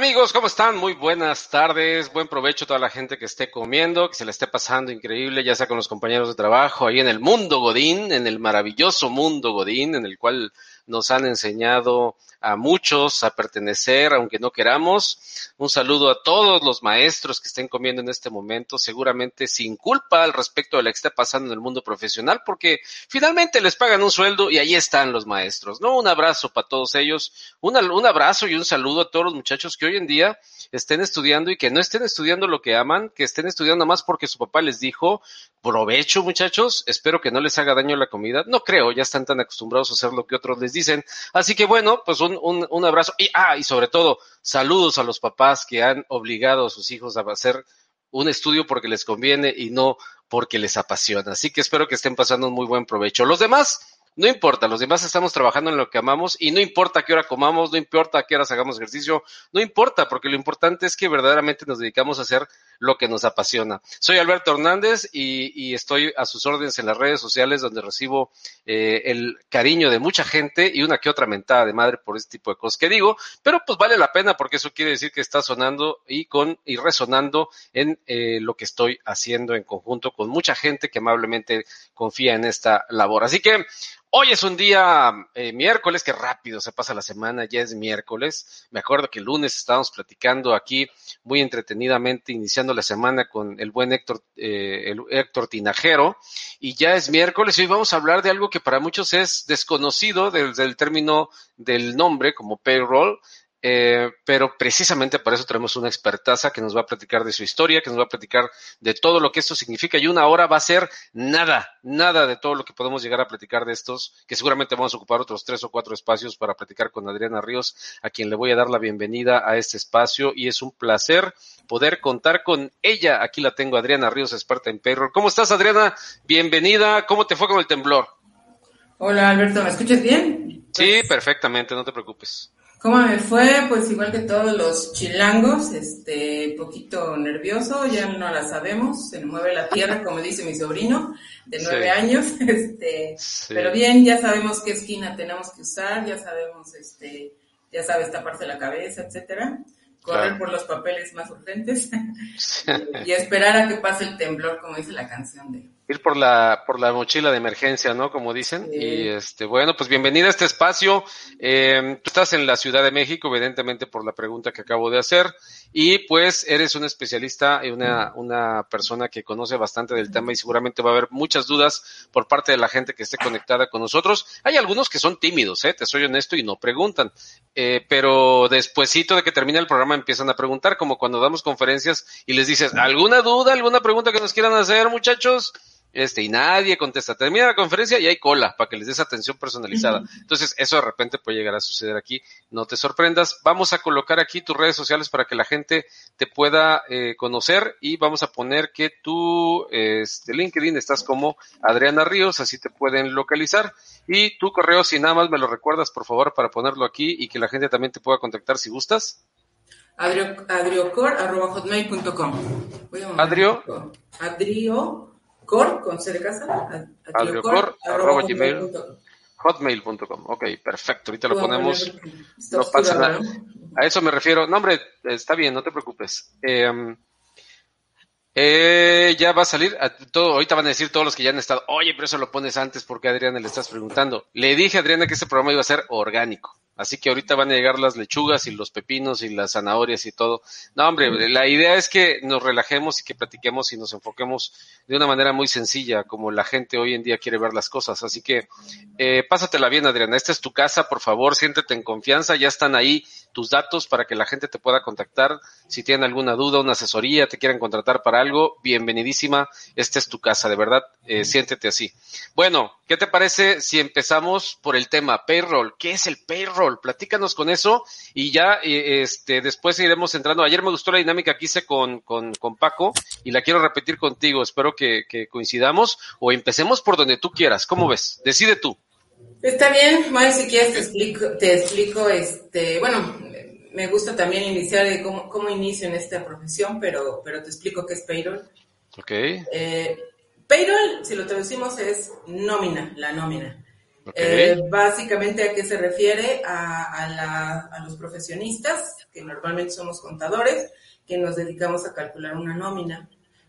Amigos? ¿Cómo están? Muy buenas tardes, buen provecho a toda la gente que esté comiendo, que se le esté pasando increíble, ya sea con los compañeros de trabajo, ahí en el mundo Godín, en el maravilloso mundo Godín, en el cual nos han enseñado a muchos a pertenecer, aunque no queramos. Un saludo a todos los maestros que estén comiendo en este momento, seguramente sin culpa al respecto de lo que está pasando en el mundo profesional, porque finalmente les pagan un sueldo y ahí están los maestros, ¿no? Un abrazo para todos ellos, un, un abrazo y un saludo a todos los muchachos que hoy en día estén estudiando y que no estén estudiando lo que aman, que estén estudiando más porque su papá les dijo, provecho muchachos, espero que no les haga daño la comida. No creo, ya están tan acostumbrados a hacer lo que otros les dicen. Así que bueno, pues un, un, un abrazo y, ah, y sobre todo, saludos a los papás que han obligado a sus hijos a hacer un estudio porque les conviene y no porque les apasiona. Así que espero que estén pasando un muy buen provecho. Los demás, no importa, los demás estamos trabajando en lo que amamos y no importa qué hora comamos, no importa qué horas hagamos ejercicio, no importa, porque lo importante es que verdaderamente nos dedicamos a hacer lo que nos apasiona. Soy Alberto Hernández y, estoy a sus órdenes en las redes sociales donde recibo eh, el cariño de mucha gente y una que otra mentada de madre por este tipo de cosas que digo, pero pues vale la pena porque eso quiere decir que está sonando y con y resonando en eh, lo que estoy haciendo en conjunto con mucha gente que amablemente confía en esta labor. Así que Hoy es un día eh, miércoles, que rápido se pasa la semana, ya es miércoles. Me acuerdo que el lunes estábamos platicando aquí muy entretenidamente, iniciando la semana con el buen Héctor, eh, el Héctor Tinajero, y ya es miércoles y hoy vamos a hablar de algo que para muchos es desconocido desde el término del nombre como payroll, eh, pero precisamente para eso tenemos una expertaza que nos va a platicar de su historia, que nos va a platicar de todo lo que esto significa y una hora va a ser nada, nada de todo lo que podemos llegar a platicar de estos, que seguramente vamos a ocupar otros tres o cuatro espacios para platicar con Adriana Ríos, a quien le voy a dar la bienvenida a este espacio y es un placer poder contar con ella. Aquí la tengo, Adriana Ríos, experta en payroll. ¿Cómo estás, Adriana? Bienvenida. ¿Cómo te fue con el temblor? Hola, Alberto, ¿me escuchas bien? Sí, perfectamente, no te preocupes. ¿Cómo me fue? Pues igual que todos los chilangos, este, poquito nervioso, ya no la sabemos, se mueve la tierra, como dice mi sobrino, de nueve años, este, pero bien, ya sabemos qué esquina tenemos que usar, ya sabemos, este, ya sabes taparse la cabeza, etcétera, correr por los papeles más urgentes y esperar a que pase el temblor, como dice la canción de ir por la por la mochila de emergencia, ¿no? Como dicen. Y este, bueno, pues bienvenida a este espacio. Eh, tú estás en la Ciudad de México, evidentemente por la pregunta que acabo de hacer, y pues eres un especialista y una, una persona que conoce bastante del tema y seguramente va a haber muchas dudas por parte de la gente que esté conectada con nosotros. Hay algunos que son tímidos, ¿eh? Te soy honesto y no preguntan. Eh, pero despuesito de que termine el programa empiezan a preguntar, como cuando damos conferencias y les dices, ¿alguna duda, alguna pregunta que nos quieran hacer, muchachos? Este, y nadie contesta. Termina la conferencia y hay cola para que les des atención personalizada. Entonces, eso de repente puede llegar a suceder aquí. No te sorprendas. Vamos a colocar aquí tus redes sociales para que la gente te pueda eh, conocer y vamos a poner que tú, este, LinkedIn, estás como Adriana Ríos, así te pueden localizar. Y tu correo, si nada más me lo recuerdas, por favor, para ponerlo aquí y que la gente también te pueda contactar si gustas. Adrio, adriocor.hotmail.com. Adrio. Adrio cor con C de casa, hotmail.com. Ok, perfecto. Ahorita lo ponemos. No pasa nada. A eso me refiero. No, hombre, está bien, no te preocupes. Eh, eh, ya va a salir, todo, ahorita van a decir todos los que ya han estado, oye, pero eso lo pones antes porque a Adriana le estás preguntando. Le dije a Adriana que este programa iba a ser orgánico. Así que ahorita van a llegar las lechugas y los pepinos y las zanahorias y todo. No, hombre, la idea es que nos relajemos y que platiquemos y nos enfoquemos de una manera muy sencilla, como la gente hoy en día quiere ver las cosas. Así que eh, pásatela bien, Adriana. Esta es tu casa, por favor, siéntete en confianza. Ya están ahí tus datos para que la gente te pueda contactar. Si tienen alguna duda, una asesoría, te quieren contratar para algo, bienvenidísima. Esta es tu casa, de verdad. Eh, siéntete así. Bueno, ¿qué te parece si empezamos por el tema payroll? ¿Qué es el payroll? Platícanos con eso y ya eh, este, después iremos entrando. Ayer me gustó la dinámica que hice con, con, con Paco y la quiero repetir contigo. Espero que, que, coincidamos o empecemos por donde tú quieras. ¿Cómo ves? Decide tú. Está bien, May, si quieres te explico, te explico, este, bueno, me gusta también iniciar de cómo, cómo inicio en esta profesión, pero, pero te explico qué es payroll. Ok. Eh, payroll, si lo traducimos, es nómina, la nómina. Eh, básicamente, ¿a qué se refiere? A, la, a, los profesionistas, que normalmente somos contadores, que nos dedicamos a calcular una nómina.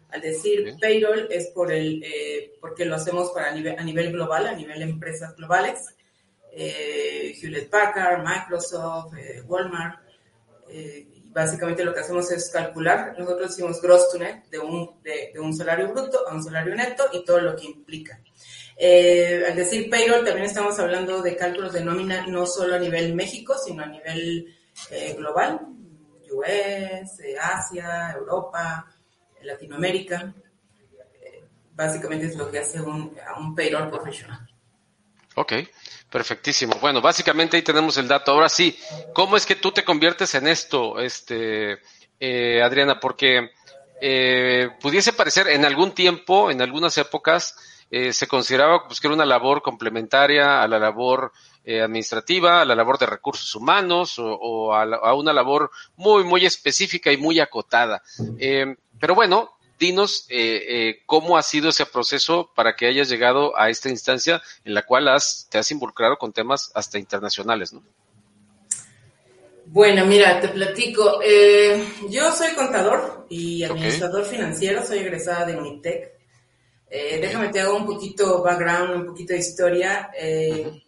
Al decir payroll es por el, eh, porque lo hacemos para a, nivel, a nivel global, a nivel empresas globales. Eh, Hewlett Packard, Microsoft, Walmart. básicamente lo que hacemos es calcular, nosotros decimos gross to net, de un, de, de un salario bruto a un salario neto y todo lo que implica. Eh, al decir payroll, también estamos hablando de cálculos de nómina no solo a nivel México, sino a nivel eh, global, US, eh, Asia, Europa, Latinoamérica. básicamente es lo que hace un, un payroll profesional. Ok, perfectísimo. Bueno, básicamente ahí tenemos el dato. Ahora sí, ¿cómo es que tú te conviertes en esto, este, Adriana? Porque pudiese parecer en algún tiempo, en algunas épocas, eh, se consideraba pues, que era una labor complementaria a la labor eh, administrativa, a la labor de recursos humanos o, a, una labor muy, muy específica y muy acotada. Eh, pero bueno, dinos cómo ha sido ese proceso para que hayas llegado a esta instancia en la cual has, te has involucrado con temas hasta internacionales, ¿no? Bueno, mira, te platico. yo soy contador y administrador financiero, soy egresada de UNITEC. Eh, déjame te hago un poquito background, un poquito de historia. Eh,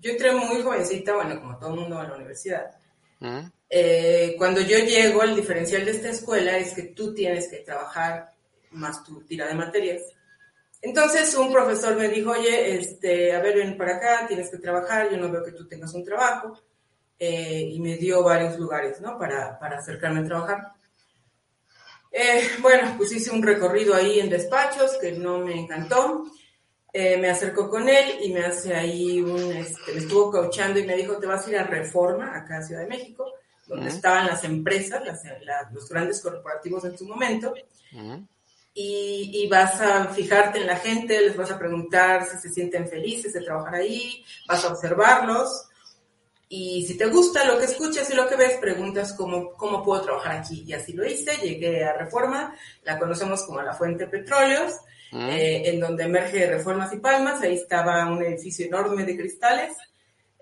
yo entré muy jovencita, bueno, como todo el mundo a la universidad. Eh, cuando yo llego, el diferencial de esta escuela es que tú tienes que trabajar más tu tira de materias. Entonces un profesor me dijo, oye, este, a ver, ven para acá, tienes que trabajar, yo no veo que tú tengas un trabajo. y me dio varios lugares, ¿no? Para, para acercarme a trabajar. Eh, bueno, pues hice un recorrido ahí en despachos que no me encantó. Eh, me acercó con él y me hace ahí un, este, me estuvo coachando y me dijo, te vas a ir a Reforma, acá en Ciudad de México, donde estaban las empresas, los grandes corporativos en su momento, y, y, vas a fijarte en la gente, les vas a preguntar si se sienten felices de trabajar ahí, vas a observarlos, y si te gusta lo que escuchas y lo que ves, preguntas cómo, cómo puedo trabajar aquí. Y así lo hice, llegué a Reforma, la conocemos como la Fuente Petróleos, mm. eh, en donde emerge Reformas y Palmas, ahí estaba un edificio enorme de cristales.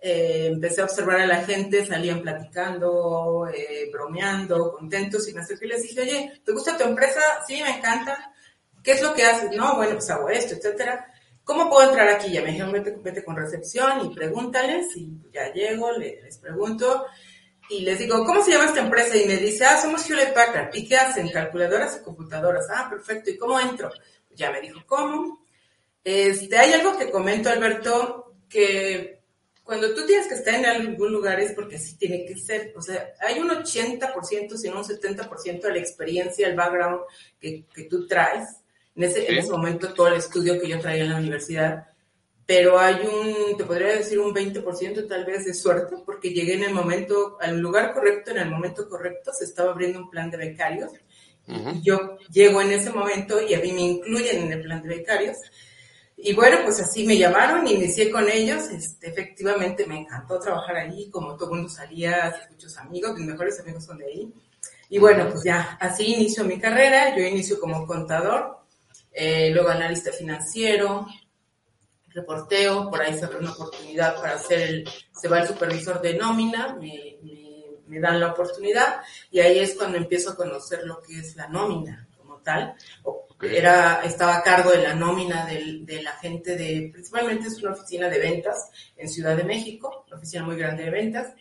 Eh, empecé a observar a la gente, salían platicando, eh, bromeando, contentos, y me acerqué y les dije, oye, ¿te gusta tu empresa? Sí, me encanta. ¿Qué es lo que haces? No, bueno, pues hago esto, etcétera. ¿Cómo puedo entrar aquí? Ya me dijeron, vete, con recepción y pregúntales. Y ya llego, les, pregunto y les digo, ¿cómo se llama esta empresa? Y me dice, ah, somos Hewlett Packard. ¿Y qué hacen? Calculadoras y computadoras. Ah, perfecto. ¿Y cómo entro? Ya me dijo, ¿cómo? Este, hay algo que comento, Alberto, que cuando tú tienes que estar en algún lugar es porque así tiene que ser. O sea, hay un 80%, sino un 70% de la experiencia, el background que, que tú traes en ese, momento todo el estudio que yo traía en la universidad, pero hay un, te podría decir un 20% tal vez de suerte, porque llegué en el momento, al lugar correcto, en el momento correcto, se estaba abriendo un plan de becarios, y yo llego en ese momento y a mí me incluyen en el plan de becarios, y bueno, pues así me llamaron, y inicié con ellos, este, efectivamente me encantó trabajar ahí, como todo el mundo salía, muchos amigos, mis mejores amigos son de ahí, y bueno, pues ya, así inicio mi carrera, yo inicio como contador, eh, luego analista financiero, reporteo, por ahí se abre una oportunidad para hacer el, se va el supervisor de nómina, me, me, dan la oportunidad y ahí es cuando empiezo a conocer lo que es la nómina como tal. Era, estaba a cargo de la nómina del, de la gente de, principalmente es una oficina de ventas en Ciudad de México, una oficina muy grande de ventas,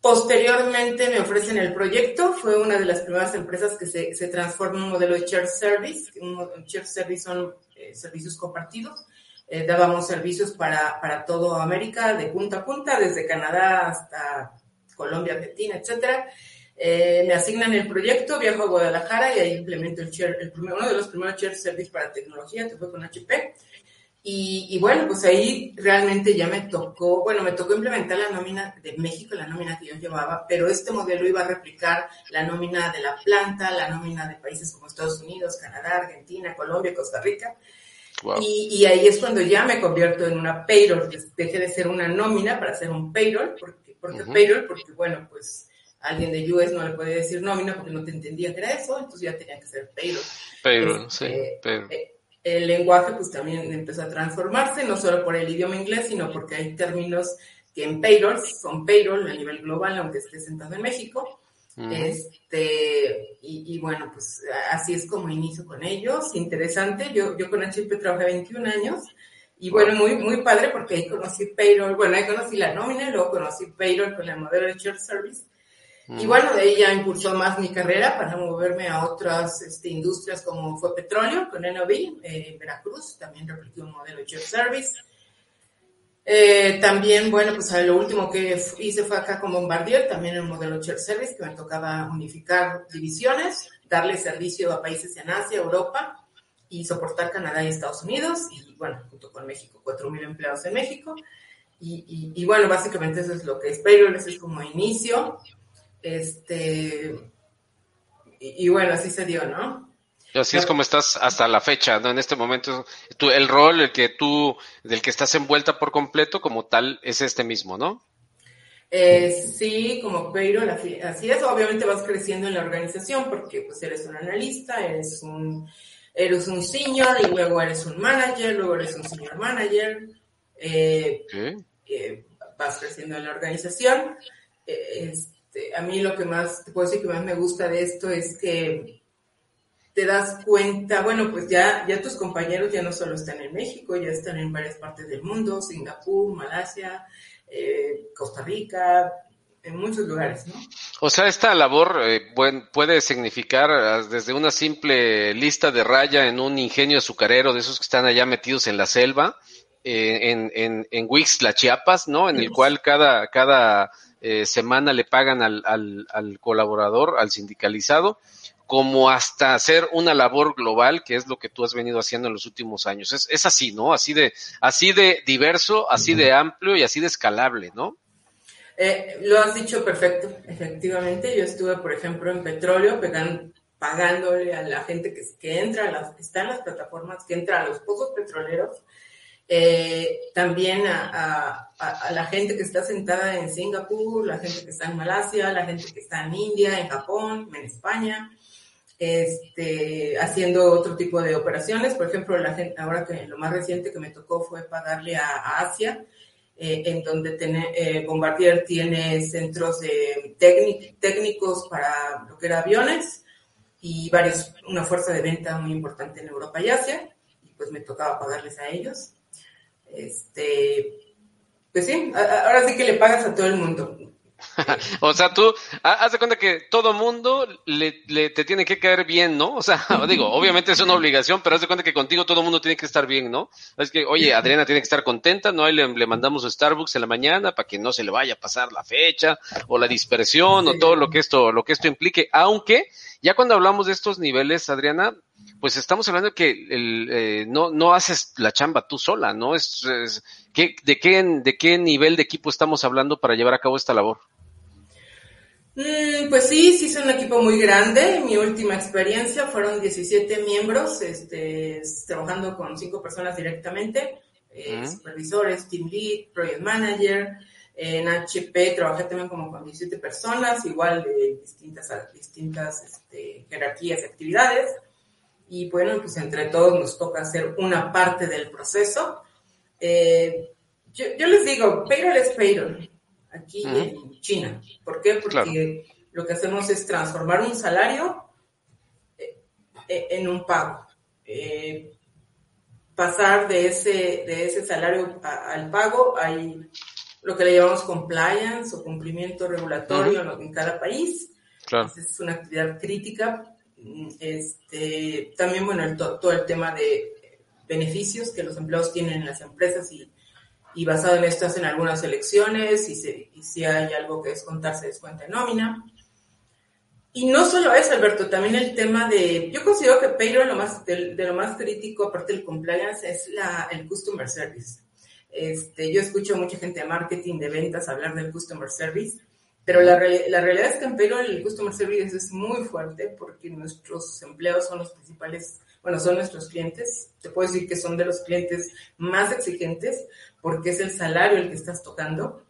Posteriormente me ofrecen el proyecto, fue una de las primeras empresas que se, se transforma en un modelo de share service. Un, share service son eh, servicios compartidos. Eh, dábamos servicios para, para toda América, de punta a punta, desde Canadá hasta Colombia, Argentina, etc. Eh, me asignan el proyecto, viajo a Guadalajara y ahí implemento el, el primer, uno de los primeros share service para tecnología, que fue con HP Y, bueno, pues ahí realmente ya me tocó, bueno, me tocó implementar la nómina de México, la nómina que yo llevaba, pero este modelo iba a replicar la nómina de la planta, la nómina de países como Estados Unidos, Canadá, Argentina, Colombia, Costa Rica. Y, ahí es cuando ya me convierto en una payroll, dejé de ser una nómina para ser un payroll, porque, porque payroll, porque bueno, pues alguien de US no le podía decir nómina porque no te entendía que era eso, entonces ya tenía que ser payroll. Payroll, sí, este, payroll. Eh, el lenguaje pues también empezó a transformarse, no solo por el idioma inglés, sino porque hay términos que en payroll son payroll a nivel global, aunque esté sentado en México. Este, y, bueno, pues así es como inicio con ellos. Interesante, yo, yo con HP trabajé 21 años y bueno, muy, muy padre porque ahí conocí payroll, bueno, ahí conocí la nómina, luego conocí payroll con el modelo de Shared Service y bueno, de ahí ya impulsó más mi carrera para moverme a otras este, industrias como fue petróleo con NOV eh, en Veracruz, también repetí un modelo de Chef Service. Eh, también, bueno, pues lo último que hice fue acá con Bombardier, también en un modelo Chef Service, que me tocaba unificar divisiones, darle servicio a países en Asia, Europa y soportar Canadá y Estados Unidos, y bueno, junto con México, 4.000 empleados en México. Y, y, bueno, básicamente eso es lo que es Payroll, eso es como inicio. Este, y, bueno, así se dio, ¿no? así es como estás hasta la fecha, ¿no? En este momento, tú, el rol el que tú, del que estás envuelta por completo como tal, es este mismo, ¿no? Eh, sí, como pero así es, obviamente vas creciendo en la organización porque pues eres un analista, eres un, eres un senior y luego eres un manager, luego eres un senior manager, eh, eh, vas creciendo en la organización. Este, a mí lo que más, te puedo decir que más me gusta de esto es que te das cuenta, bueno, pues ya, ya tus compañeros ya no solo están en México, ya están en varias partes del mundo, Singapur, Malasia, eh, Costa Rica, en muchos lugares, ¿no? O sea, esta labor eh, puede significar ah, desde una simple lista de raya en un ingenio azucarero de esos que están allá metidos en la selva, eh, en, en, en Wixla, Chiapas, ¿no? En el cual cada, cada eh, semana le pagan al, al, colaborador, al sindicalizado, como hasta hacer una labor global, que es lo que tú has venido haciendo en los últimos años. Es, es así, ¿no? Así de, así de diverso, así de amplio y así de escalable, ¿no? Eh, lo has dicho perfecto, efectivamente. Yo estuve, por ejemplo, en petróleo, pagándole a la gente que, que entra, a las, está en las plataformas, que entra a los pozos petroleros, eh, también a, la gente que está sentada en Singapur, la gente que está en Malasia, la gente que está en India, en Japón, en España, este, haciendo otro tipo de operaciones. Por ejemplo, la gente, ahora que lo más reciente que me tocó fue pagarle a, Asia, eh, en donde tiene, eh, Bombardier tiene centros de técnicos para lo que era aviones y varios, una fuerza de venta muy importante en Europa y Asia, y pues me tocaba pagarles a ellos. Este, pues sí, ahora sí que le pagas a todo el mundo. o sea, tú, haz de cuenta que todo mundo le, le, te tiene que caer bien, ¿no? O sea, digo, obviamente es una obligación, pero haz de cuenta que contigo todo el mundo tiene que estar bien, ¿no? Es que, oye, Adriana tiene que estar contenta, ¿no? Ahí le, le mandamos a Starbucks en la mañana para que no se le vaya a pasar la fecha o la dispersión o todo lo que esto, lo que esto implique, aunque ya cuando hablamos de estos niveles, Adriana, pues estamos hablando de que el, eh, no, no haces la chamba tú sola, ¿no? Es, ¿qué, de, qué, ¿De qué nivel de equipo estamos hablando para llevar a cabo esta labor? Mm, pues sí, sí es un equipo muy grande. Mi última experiencia fueron 17 miembros, este, trabajando con cinco personas directamente, eh, supervisores, team lead, project manager. En HP trabajé también como con 17 personas, igual de distintas, distintas este, jerarquías y actividades y bueno, pues entre todos nos toca hacer una parte del proceso. Eh, yo, les digo, payroll es payroll aquí en China. ¿Por qué? Porque lo que hacemos es transformar un salario eh, eh, en un pago. pasar de ese, de ese salario al pago, hay lo que le llamamos compliance o cumplimiento regulatorio en cada país. Es una actividad crítica este, también, bueno, todo el tema de beneficios que los empleados tienen en las empresas y, y basado en esto hacen algunas elecciones y, y si hay algo que descontarse descuenta en nómina. Y no solo eso, Alberto, también el tema de, yo considero que payroll lo más, de, lo más crítico, aparte del compliance, es la, el customer service. Este, yo escucho a mucha gente de marketing, de ventas, hablar del customer service, pero la, la realidad es que en payroll el customer service es muy fuerte porque nuestros empleados son los principales, bueno, son nuestros clientes. Te puedo decir que son de los clientes más exigentes porque es el salario el que estás tocando.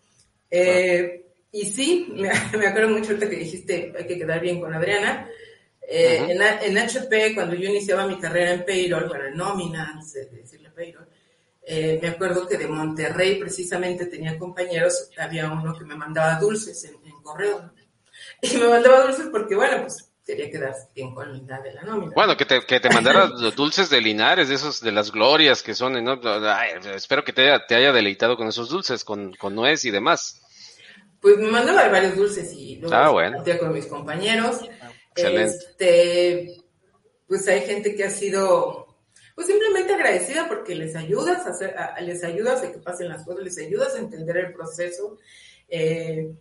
Eh, y sí, me, acuerdo mucho ahorita que dijiste hay que quedar bien con Adriana. Eh, en, en, HP, cuando yo iniciaba mi carrera en payroll, bueno, en nómina, decirle payroll, eh, me acuerdo que de Monterrey precisamente tenía compañeros, había uno que me mandaba dulces en, correo. Y me mandaba dulces porque, bueno, pues quería quedar bien con la de la nómina. Bueno, que te, que te mandara dulces de Linares, de esos, de las glorias que son, ¿no? espero que te haya, te haya deleitado con esos dulces, con, con nuez y demás. Pues me mandaba varios dulces y luego ah, bueno. con mis compañeros. Excelente. Este, pues hay gente que ha sido pues simplemente agradecida porque les ayudas a hacer, les ayudas a que pasen las cosas, les ayudas a entender el proceso. Eh,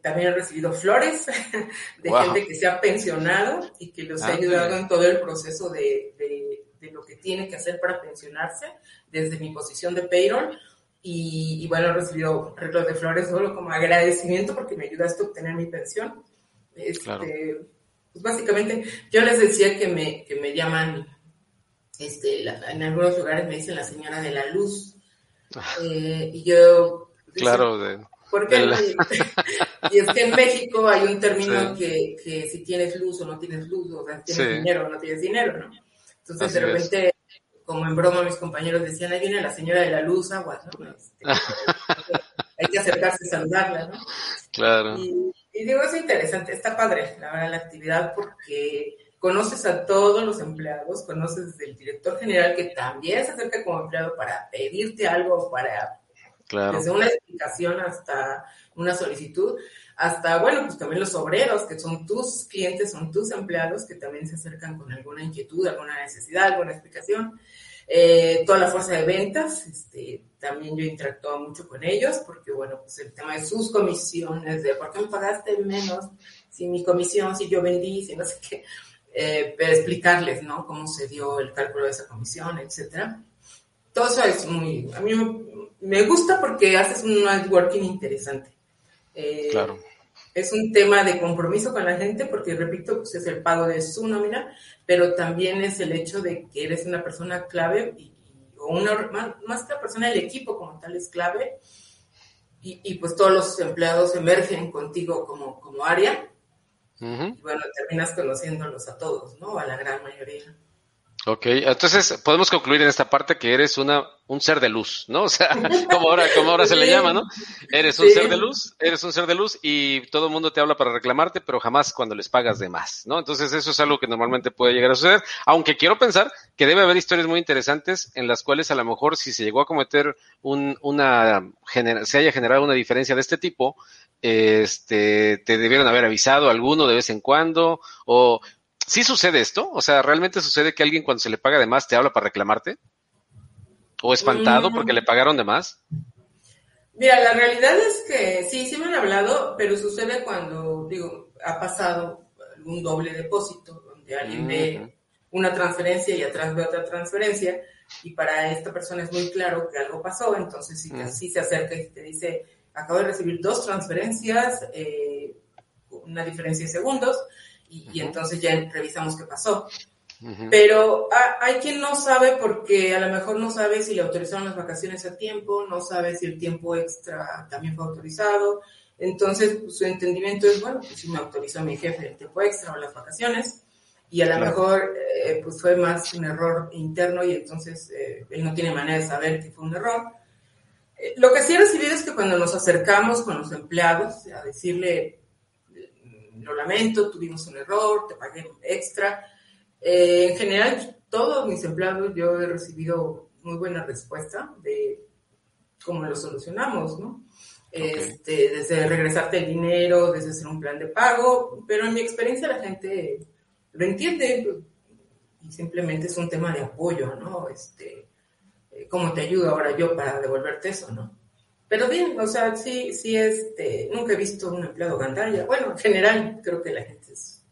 también he recibido flores de gente que se ha pensionado y que los ha ah, ayudado en todo el proceso de, de, de, lo que tiene que hacer para pensionarse desde mi posición de payroll y, bueno, he recibido arreglos de flores solo como agradecimiento porque me ayudaste a obtener mi pensión. Este, pues básicamente, yo les decía que me, que me llaman, este, en algunos lugares me dicen la señora de la luz. Ah. Eh, y yo... Claro, de, porque y es que en México hay un término que, que, si tienes luz o no tienes luz, o sea, tienes dinero o no tienes dinero, ¿no? Entonces de repente como en broma mis compañeros decían, ahí viene la señora de la luz, agua, ¿no? Este, hay que acercarse y saludarla, ¿no? Claro. Y, digo, es interesante, está padre, la verdad, la actividad, porque conoces a todos los empleados, conoces desde el director general que también se acerca como empleado para pedirte algo, para claro. desde una explicación hasta una solicitud, hasta, bueno, pues también los obreros, que son tus clientes, son tus empleados, que también se acercan con alguna inquietud, alguna necesidad, alguna explicación. Eh, toda la fuerza de ventas, este, también yo interactúo mucho con ellos, porque, bueno, pues el tema de sus comisiones, de por qué me pagaste menos, si mi comisión, si yo vendí, si no sé qué, eh, pero explicarles, ¿no? Cómo se dio el cálculo de esa comisión, etcétera. Todo eso es muy, a mí me gusta porque haces un networking interesante. Eh, claro es un tema de compromiso con la gente, porque repito, pues es el pago de su nómina, pero también es el hecho de que eres una persona clave, y, o una, más, que la persona del equipo como tal es clave, y, y, pues todos los empleados emergen contigo como, como área, y bueno, terminas conociéndolos a todos, ¿no? A la gran mayoría. Ok, entonces podemos concluir en esta parte que eres una un ser de luz, ¿no? O sea, como ahora, como ahora se le llama, ¿no? Eres un ser de luz, eres un ser de luz y todo el mundo te habla para reclamarte, pero jamás cuando les pagas de más, ¿no? Entonces eso es algo que normalmente puede llegar a suceder, aunque quiero pensar que debe haber historias muy interesantes en las cuales a lo mejor si se llegó a cometer un, una, se haya generado una diferencia de este tipo, este, te debieron haber avisado alguno de vez en cuando o ¿Sí sucede esto? O sea, ¿realmente sucede que alguien cuando se le paga de más te habla para reclamarte? ¿O espantado mm. porque le pagaron de más? Mira, la realidad es que sí, sí me han hablado, pero sucede cuando, digo, ha pasado algún doble depósito, donde alguien ve una transferencia y atrás ve otra transferencia, y para esta persona es muy claro que algo pasó, entonces sí, se acerca y te dice, acabo de recibir dos transferencias, eh, una diferencia de segundos, y, entonces ya revisamos qué pasó. Pero hay quien no sabe porque a lo mejor no sabe si le autorizaron las vacaciones a tiempo, no sabe si el tiempo extra también fue autorizado. Entonces, pues, su entendimiento es, bueno, pues si me autorizó mi jefe el tiempo extra o las vacaciones, y a lo mejor eh, pues fue más un error interno y entonces eh, él no tiene manera de saber que fue un error. Eh, lo que sí he recibido es que cuando nos acercamos con los empleados a decirle, lo lamento, tuvimos un error, te pagué extra. Eh, en general, todos mis empleados yo he recibido muy buena respuesta de cómo lo solucionamos, ¿no? Este, desde regresarte el dinero, desde hacer un plan de pago, pero en mi experiencia la gente lo entiende y simplemente es un tema de apoyo, ¿no? Este, eh, ¿Cómo te ayudo ahora yo para devolverte eso, no? Pero bien, o sea, sí, sí, este, nunca he visto un empleado gandalla. Bueno, en general, creo que la gente es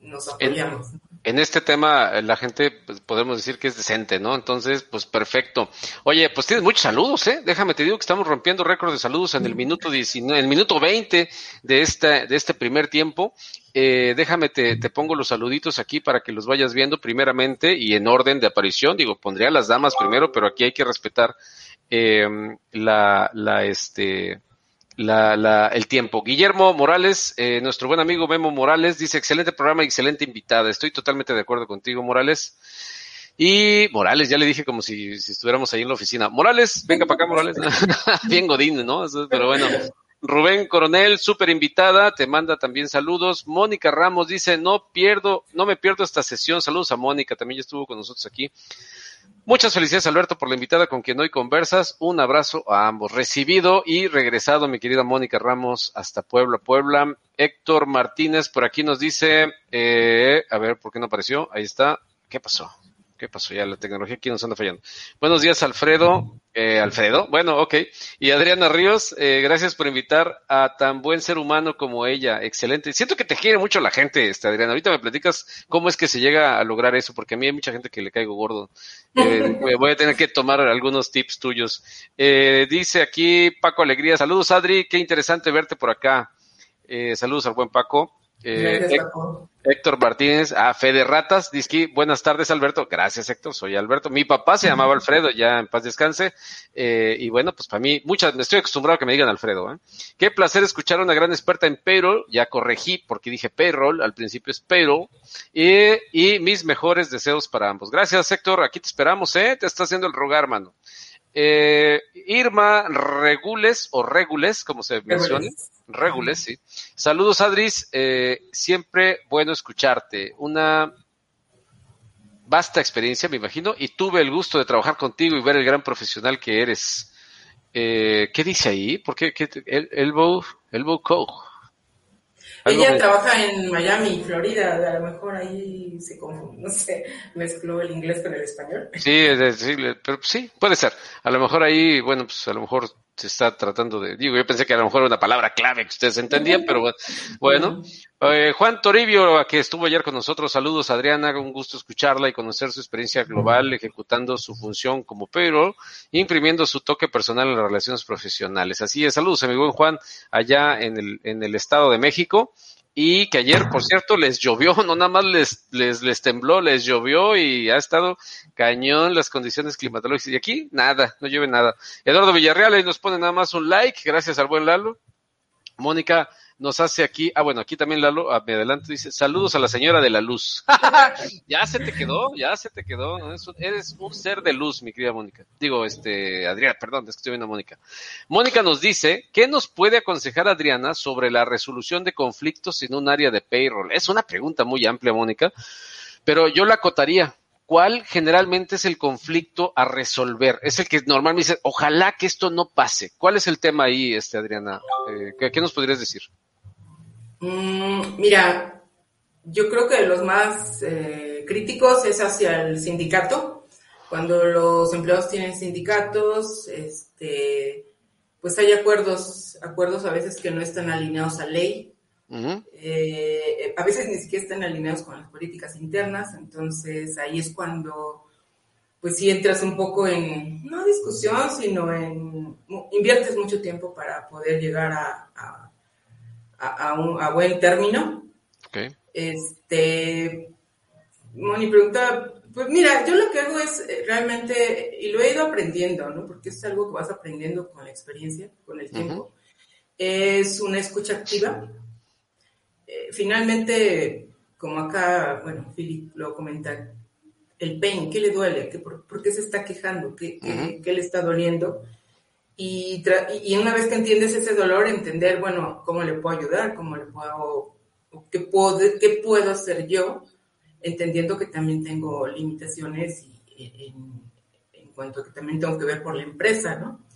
nos apoyamos. En, este tema la gente pues, podemos decir que es decente, ¿no? Entonces, pues perfecto. Oye, pues tienes muchos saludos, ¿eh? Déjame te digo que estamos rompiendo récord de saludos en el minuto 19, en el minuto 20 de este, de este primer tiempo. Eh, déjame te, te pongo los saluditos aquí para que los vayas viendo primeramente y en orden de aparición. Digo, pondría a las damas primero, pero aquí hay que respetar eh, la, la, este, la, la, el tiempo. Guillermo Morales, eh, nuestro buen amigo Memo Morales, dice excelente programa, excelente invitada. Estoy totalmente de acuerdo contigo, Morales. Y Morales, ya le dije como si, si estuviéramos ahí en la oficina. Morales, venga para acá, Morales. Bien Godín, ¿no? Pero bueno. Rubén Coronel, súper invitada, te manda también saludos. Mónica Ramos dice, no pierdo, no me pierdo esta sesión. Saludos a Mónica, también ya estuvo con nosotros aquí. Muchas felicidades, Alberto, por la invitada con quien hoy conversas. Un abrazo a ambos. Recibido y regresado, mi querida Mónica Ramos, hasta Puebla, Puebla. Héctor Martínez por aquí nos dice, eh, a ver, ¿por qué no apareció? Ahí está. ¿Qué pasó? ¿Qué pasó? Ya la tecnología aquí nos anda fallando. Buenos días, Alfredo. Eh, Alfredo, bueno, ok. Y Adriana Ríos, eh, gracias por invitar a tan buen ser humano como ella. Excelente. Siento que te quiere mucho la gente, este, Adriana. Ahorita me platicas cómo es que se llega a lograr eso, porque a mí hay mucha gente que le caigo gordo. Eh, voy a tener que tomar algunos tips tuyos. Eh, dice aquí Paco Alegría, saludos Adri, qué interesante verte por acá. Eh, saludos al buen Paco. Eh, Héctor Martínez, a Fede Ratas, dice buenas tardes Alberto, gracias Héctor, soy Alberto, mi papá se llamaba Alfredo, ya en paz descanse, eh, y bueno, pues para mí, muchas, me estoy acostumbrado a que me digan Alfredo, ¿eh? Qué placer escuchar a una gran experta en payroll, ya corregí porque dije payroll, al principio es payroll, y, y mis mejores deseos para ambos. Gracias Héctor, aquí te esperamos, ¿eh? Te está haciendo el rogar, mano. Eh, Irma Regules o Regules, como se menciona. Regules, sí. Saludos, Adris. Eh, siempre bueno escucharte. Una vasta experiencia, me imagino, y tuve el gusto de trabajar contigo y ver el gran profesional que eres. Eh, ¿Qué dice ahí? ¿Por qué? qué el, elbow, elbow Co. Ella trabaja en Miami, Florida, a lo mejor ahí se confundió, no sé, mezcló el inglés con el español. Sí, sí, pero sí, puede ser. A lo mejor ahí, bueno, pues a lo mejor se está tratando de, digo, yo pensé que a lo mejor era una palabra clave que ustedes entendían, pero bueno. Eh, Juan Toribio, que estuvo ayer con nosotros, saludos Adriana, un gusto escucharla y conocer su experiencia global ejecutando su función como pero, imprimiendo su toque personal en las relaciones profesionales. Así es, saludos a mi buen Juan, allá en el, en el Estado de México y que ayer, por cierto, les llovió, no nada más les, les, les tembló, les llovió y ha estado cañón las condiciones climatológicas. Y aquí, nada, no llueve nada. Eduardo Villarreal ahí nos pone nada más un like, gracias al buen Lalo. Mónica nos hace aquí, ah bueno, aquí también Lalo, a mi adelante dice, saludos a la señora de la luz. ya se te quedó, ya se te quedó, eres un ser de luz, mi querida Mónica. Digo, este, Adriana, perdón, es estoy viendo a Mónica. Mónica nos dice, ¿qué nos puede aconsejar Adriana sobre la resolución de conflictos en un área de payroll? Es una pregunta muy amplia, Mónica, pero yo la acotaría. ¿Cuál generalmente es el conflicto a resolver? Es el que normalmente dice, ojalá que esto no pase. ¿Cuál es el tema ahí, este, Adriana? Eh, ¿qué, ¿Qué nos podrías decir? Mm, mira, yo creo que los más eh, críticos es hacia el sindicato. Cuando los empleados tienen sindicatos, este, pues hay acuerdos, acuerdos a veces que no están alineados a ley. Eh, a veces ni siquiera están alineados con las políticas internas, entonces ahí es cuando pues sí entras un poco en, no discusión, sino en, inviertes mucho tiempo para poder llegar a, a a, un, a buen término. Okay. Este, Moni pregunta, pues mira, yo lo que hago es eh, realmente, y lo he ido aprendiendo, ¿no? Porque es algo que vas aprendiendo con la experiencia, con el tiempo. Es una escucha activa. Eh, finalmente, como acá, bueno, Philip lo comenta, el pain, ¿qué le duele? ¿Qué, por, por, qué se está quejando? ¿Qué, qué, ¿Qué, le está doliendo? Y, y, una vez que entiendes ese dolor, entender, bueno, cómo le puedo ayudar, cómo le puedo, qué puedo, qué puedo hacer yo, entendiendo que también tengo limitaciones y, en, en, cuanto a que también tengo que ver por la empresa, ¿no?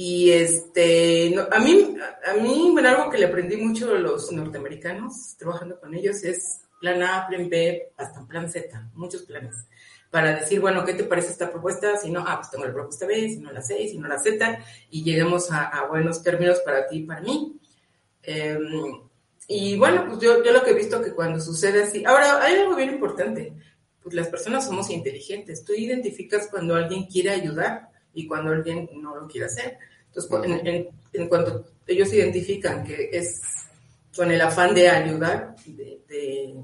Y este, no, a mí, a mí, bueno, algo que le aprendí mucho a los norteamericanos, trabajando con ellos, es plan A, plan B, hasta plan Z, muchos planes para decir, bueno, ¿qué te parece esta propuesta? Si no, ah, pues tengo la propuesta B, si no la C, si no la Z, y lleguemos a, a buenos términos para ti y para mí. Eh, y bueno, pues yo, yo lo que he visto que cuando sucede así, ahora hay algo bien importante, pues las personas somos inteligentes, tú identificas cuando alguien quiere ayudar y cuando alguien no lo quiere hacer. Entonces, en, en, cuanto ellos identifican que es con el afán de ayudar, de,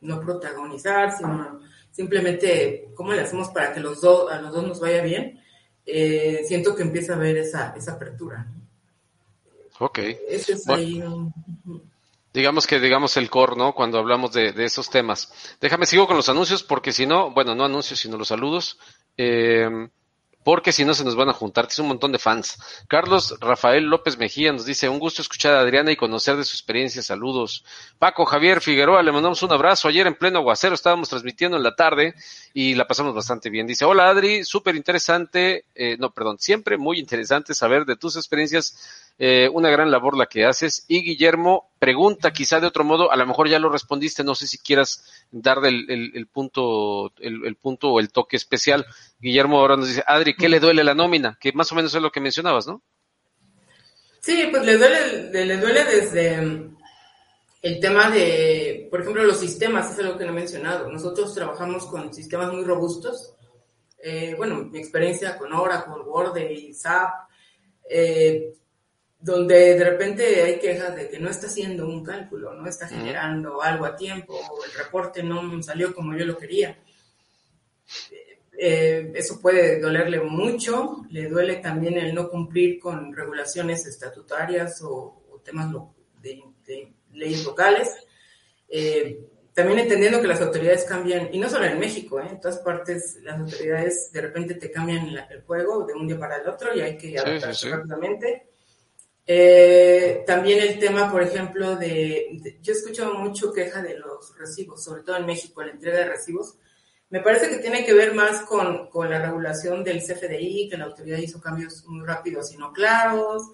no protagonizar, sino simplemente cómo le hacemos para que los dos, a los dos nos vaya bien, eh, siento que empieza a haber esa, esa apertura. Ok. Digamos que digamos el core, ¿no? Cuando hablamos de, de, esos temas. Déjame sigo con los anuncios porque si no, bueno, no anuncios, sino los saludos. Eh, porque si no se nos van a juntar, es un montón de fans. Carlos Rafael López Mejía nos dice, un gusto escuchar a Adriana y conocer de su experiencia, saludos. Paco Javier Figueroa, le mandamos un abrazo. Ayer en pleno aguacero estábamos transmitiendo en la tarde y la pasamos bastante bien. Dice, hola Adri, súper interesante, eh, no, perdón, siempre muy interesante saber de tus experiencias eh, una gran labor la que haces. Y Guillermo pregunta, quizá de otro modo, a lo mejor ya lo respondiste, no sé si quieras dar el, punto, el, punto o el toque especial. Guillermo ahora nos dice, Adri, ¿qué le duele la nómina? Que más o menos es lo que mencionabas, ¿no? Sí, pues le duele, le, duele desde el tema de, por ejemplo, los sistemas, es algo que no he mencionado. Nosotros trabajamos con sistemas muy robustos. Eh, bueno, mi experiencia con Oracle, Word y SAP, eh, donde de repente hay quejas de que no está haciendo un cálculo, no está generando algo a tiempo, o el reporte no salió como yo lo quería. Eh, eso puede dolerle mucho, le duele también el no cumplir con regulaciones estatutarias o, temas de, leyes locales. Eh, también entendiendo que las autoridades cambian, y no solo en México, ¿eh? en todas partes las autoridades de repente te cambian el juego de un día para el otro y hay que adaptarse rápidamente. Eh, también el tema, por ejemplo, de, yo escucho mucho queja de los recibos, sobre todo en México, la entrega de recibos. Me parece que tiene que ver más con, con la regulación del CFDI, que la autoridad hizo cambios muy rápidos y no claros.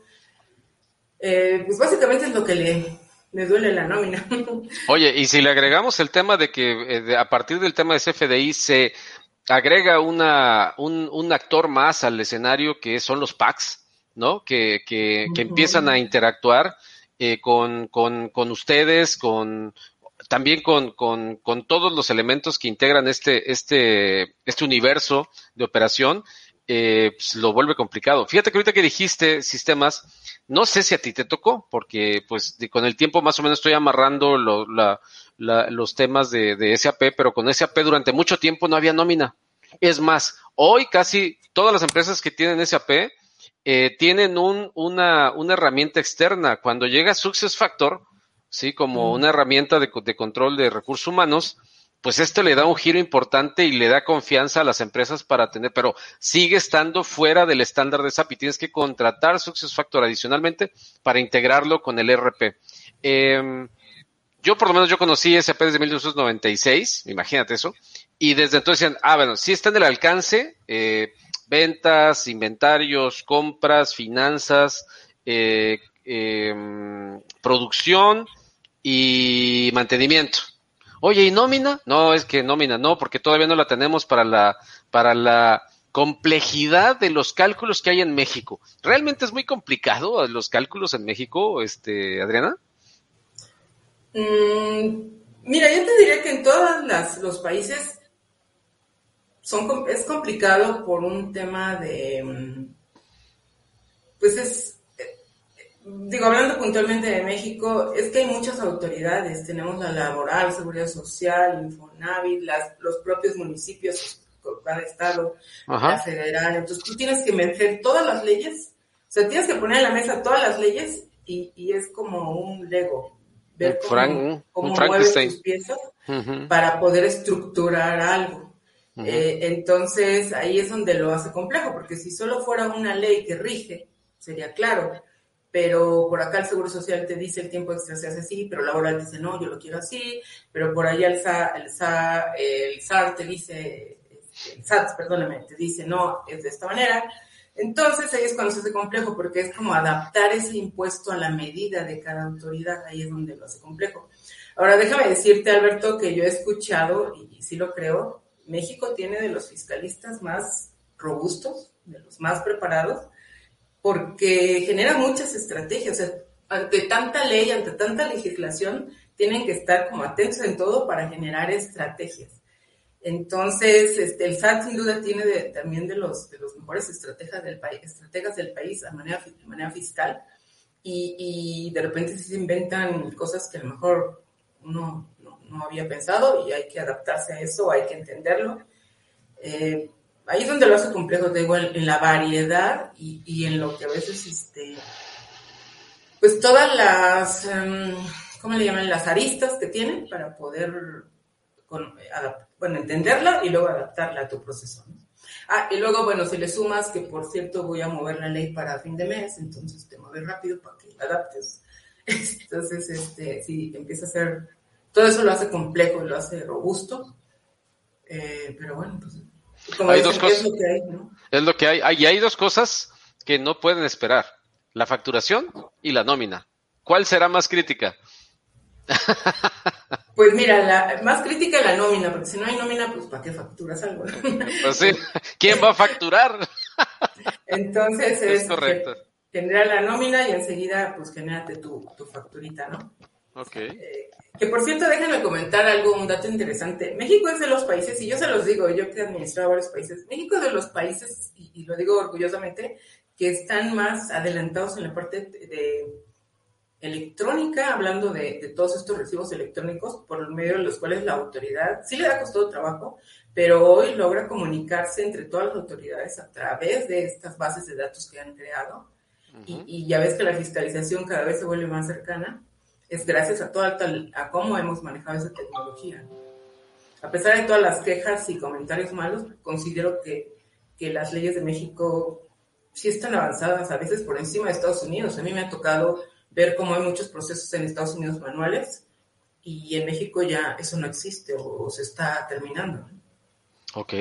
Eh, pues básicamente es lo que le, le duele la nómina. Oye, y si le agregamos el tema de que eh, a partir del tema de CFDI se agrega una, un, un actor más al escenario que son los PACs, ¿no? Que, que, que empiezan a interactuar eh, con, con, con, ustedes, con también con, con, con, todos los elementos que integran este, este, este universo de operación, eh, pues lo vuelve complicado. Fíjate que ahorita que dijiste sistemas, no sé si a ti te tocó, porque pues con el tiempo más o menos estoy amarrando lo, la, la, los temas de, de SAP, pero con SAP durante mucho tiempo no había nómina. Es más, hoy casi todas las empresas que tienen SAP eh, tienen un, una, una, herramienta externa. Cuando llega SuccessFactor, sí, como una herramienta de, de, control de recursos humanos, pues esto le da un giro importante y le da confianza a las empresas para tener, pero sigue estando fuera del estándar de SAP y tienes que contratar SuccessFactor adicionalmente para integrarlo con el RP. Em, yo por lo menos yo conocí SAP desde 1996, imagínate eso, y desde entonces decían, ah, bueno, sí está en el alcance, eh, ventas, inventarios, compras, finanzas, eh, em, producción y mantenimiento. Oye, ¿y nómina? No, es que nómina no, porque todavía no la tenemos para la, para la complejidad de los cálculos que hay en México. ¿Realmente es muy complicado los cálculos en México, este, Adriana? Mm, mira, yo te diría que en todos los países es complicado por un tema de, mm, pues es, digo, hablando puntualmente de México, es que hay muchas autoridades, tenemos la laboral, seguridad social, Infonavit, las, los propios municipios, cada estado, la federal, entonces tú tienes que meter todas las leyes, o sea, tienes que poner en la mesa todas las leyes y, y es como un Lego, ver cómo, cómo mueves tus piezas para poder estructurar algo. Eh, entonces ahí es donde lo hace complejo, porque si solo fuera una ley que rige, sería claro, pero por acá el Seguro Social te dice el tiempo extra se hace así, pero laboral dice no, yo lo quiero así, pero por allá el, SA, el, SA, el SAR te dice, el SAT, perdóname, te dice no, es de esta manera. Entonces ahí es cuando se hace complejo, porque es como adaptar ese impuesto a la medida de cada autoridad, ahí es donde lo hace complejo. Ahora déjame decirte, Alberto, que yo he escuchado, y sí lo creo, México tiene de los fiscalistas más robustos, de los más preparados, porque genera muchas estrategias. Ante tanta ley, ante tanta legislación, tienen que estar como atentos en todo para generar estrategias. Entonces, este, el SAT sin duda tiene también de los, de los mejores estrategas del país, estrategas del país a manera, de manera fiscal y, y, de repente se inventan cosas que a lo mejor uno no, había pensado y hay que adaptarse a eso, hay que entenderlo. Eh, ahí es donde lo hace complejo, te digo, en, la variedad y, en lo que a veces, este, pues todas las, um, ¿cómo le llaman? Las aristas que tienen para poder con, bueno, entenderla y luego adaptarla a tu proceso. Ah, y luego, bueno, si le sumas que, por cierto, voy a mover la ley para fin de mes, entonces te mueves rápido para que la adaptes. Entonces, este, sí, empieza a ser, todo eso lo hace complejo, lo hace robusto, eh, pero bueno, pues, como hay dos cosas, es lo que hay, ¿no? Es lo que hay, y hay dos cosas que no pueden esperar, la facturación y la nómina. ¿Cuál será más crítica? Pues mira, la más crítica es la nómina, porque si no hay nómina, pues ¿para qué facturas algo? Pues sí, ¿quién va a facturar? Entonces es, correcto. Genera la nómina y enseguida pues genérate tu, tu facturita, ¿no? Ok. Eh, que por cierto, déjenme comentar algo, un dato interesante. México es de los países, y yo se los digo, yo que he administrado varios países, México es de los países, y, y lo digo orgullosamente, que están más adelantados en la parte de electrónica, hablando de, todos estos recibos electrónicos por medio de los cuales la autoridad sí le ha costado trabajo, pero hoy logra comunicarse entre todas las autoridades a través de estas bases de datos que han creado. y, ya ves que la fiscalización cada vez se vuelve más cercana. Es gracias a, toda, a cómo hemos manejado esa tecnología. A pesar de todas las quejas y comentarios malos, considero que, que las leyes de México sí están avanzadas, a veces por encima de Estados Unidos. A mí me ha tocado ver cómo hay muchos procesos en Estados Unidos manuales y en México ya eso no existe o, se está terminando. Ok,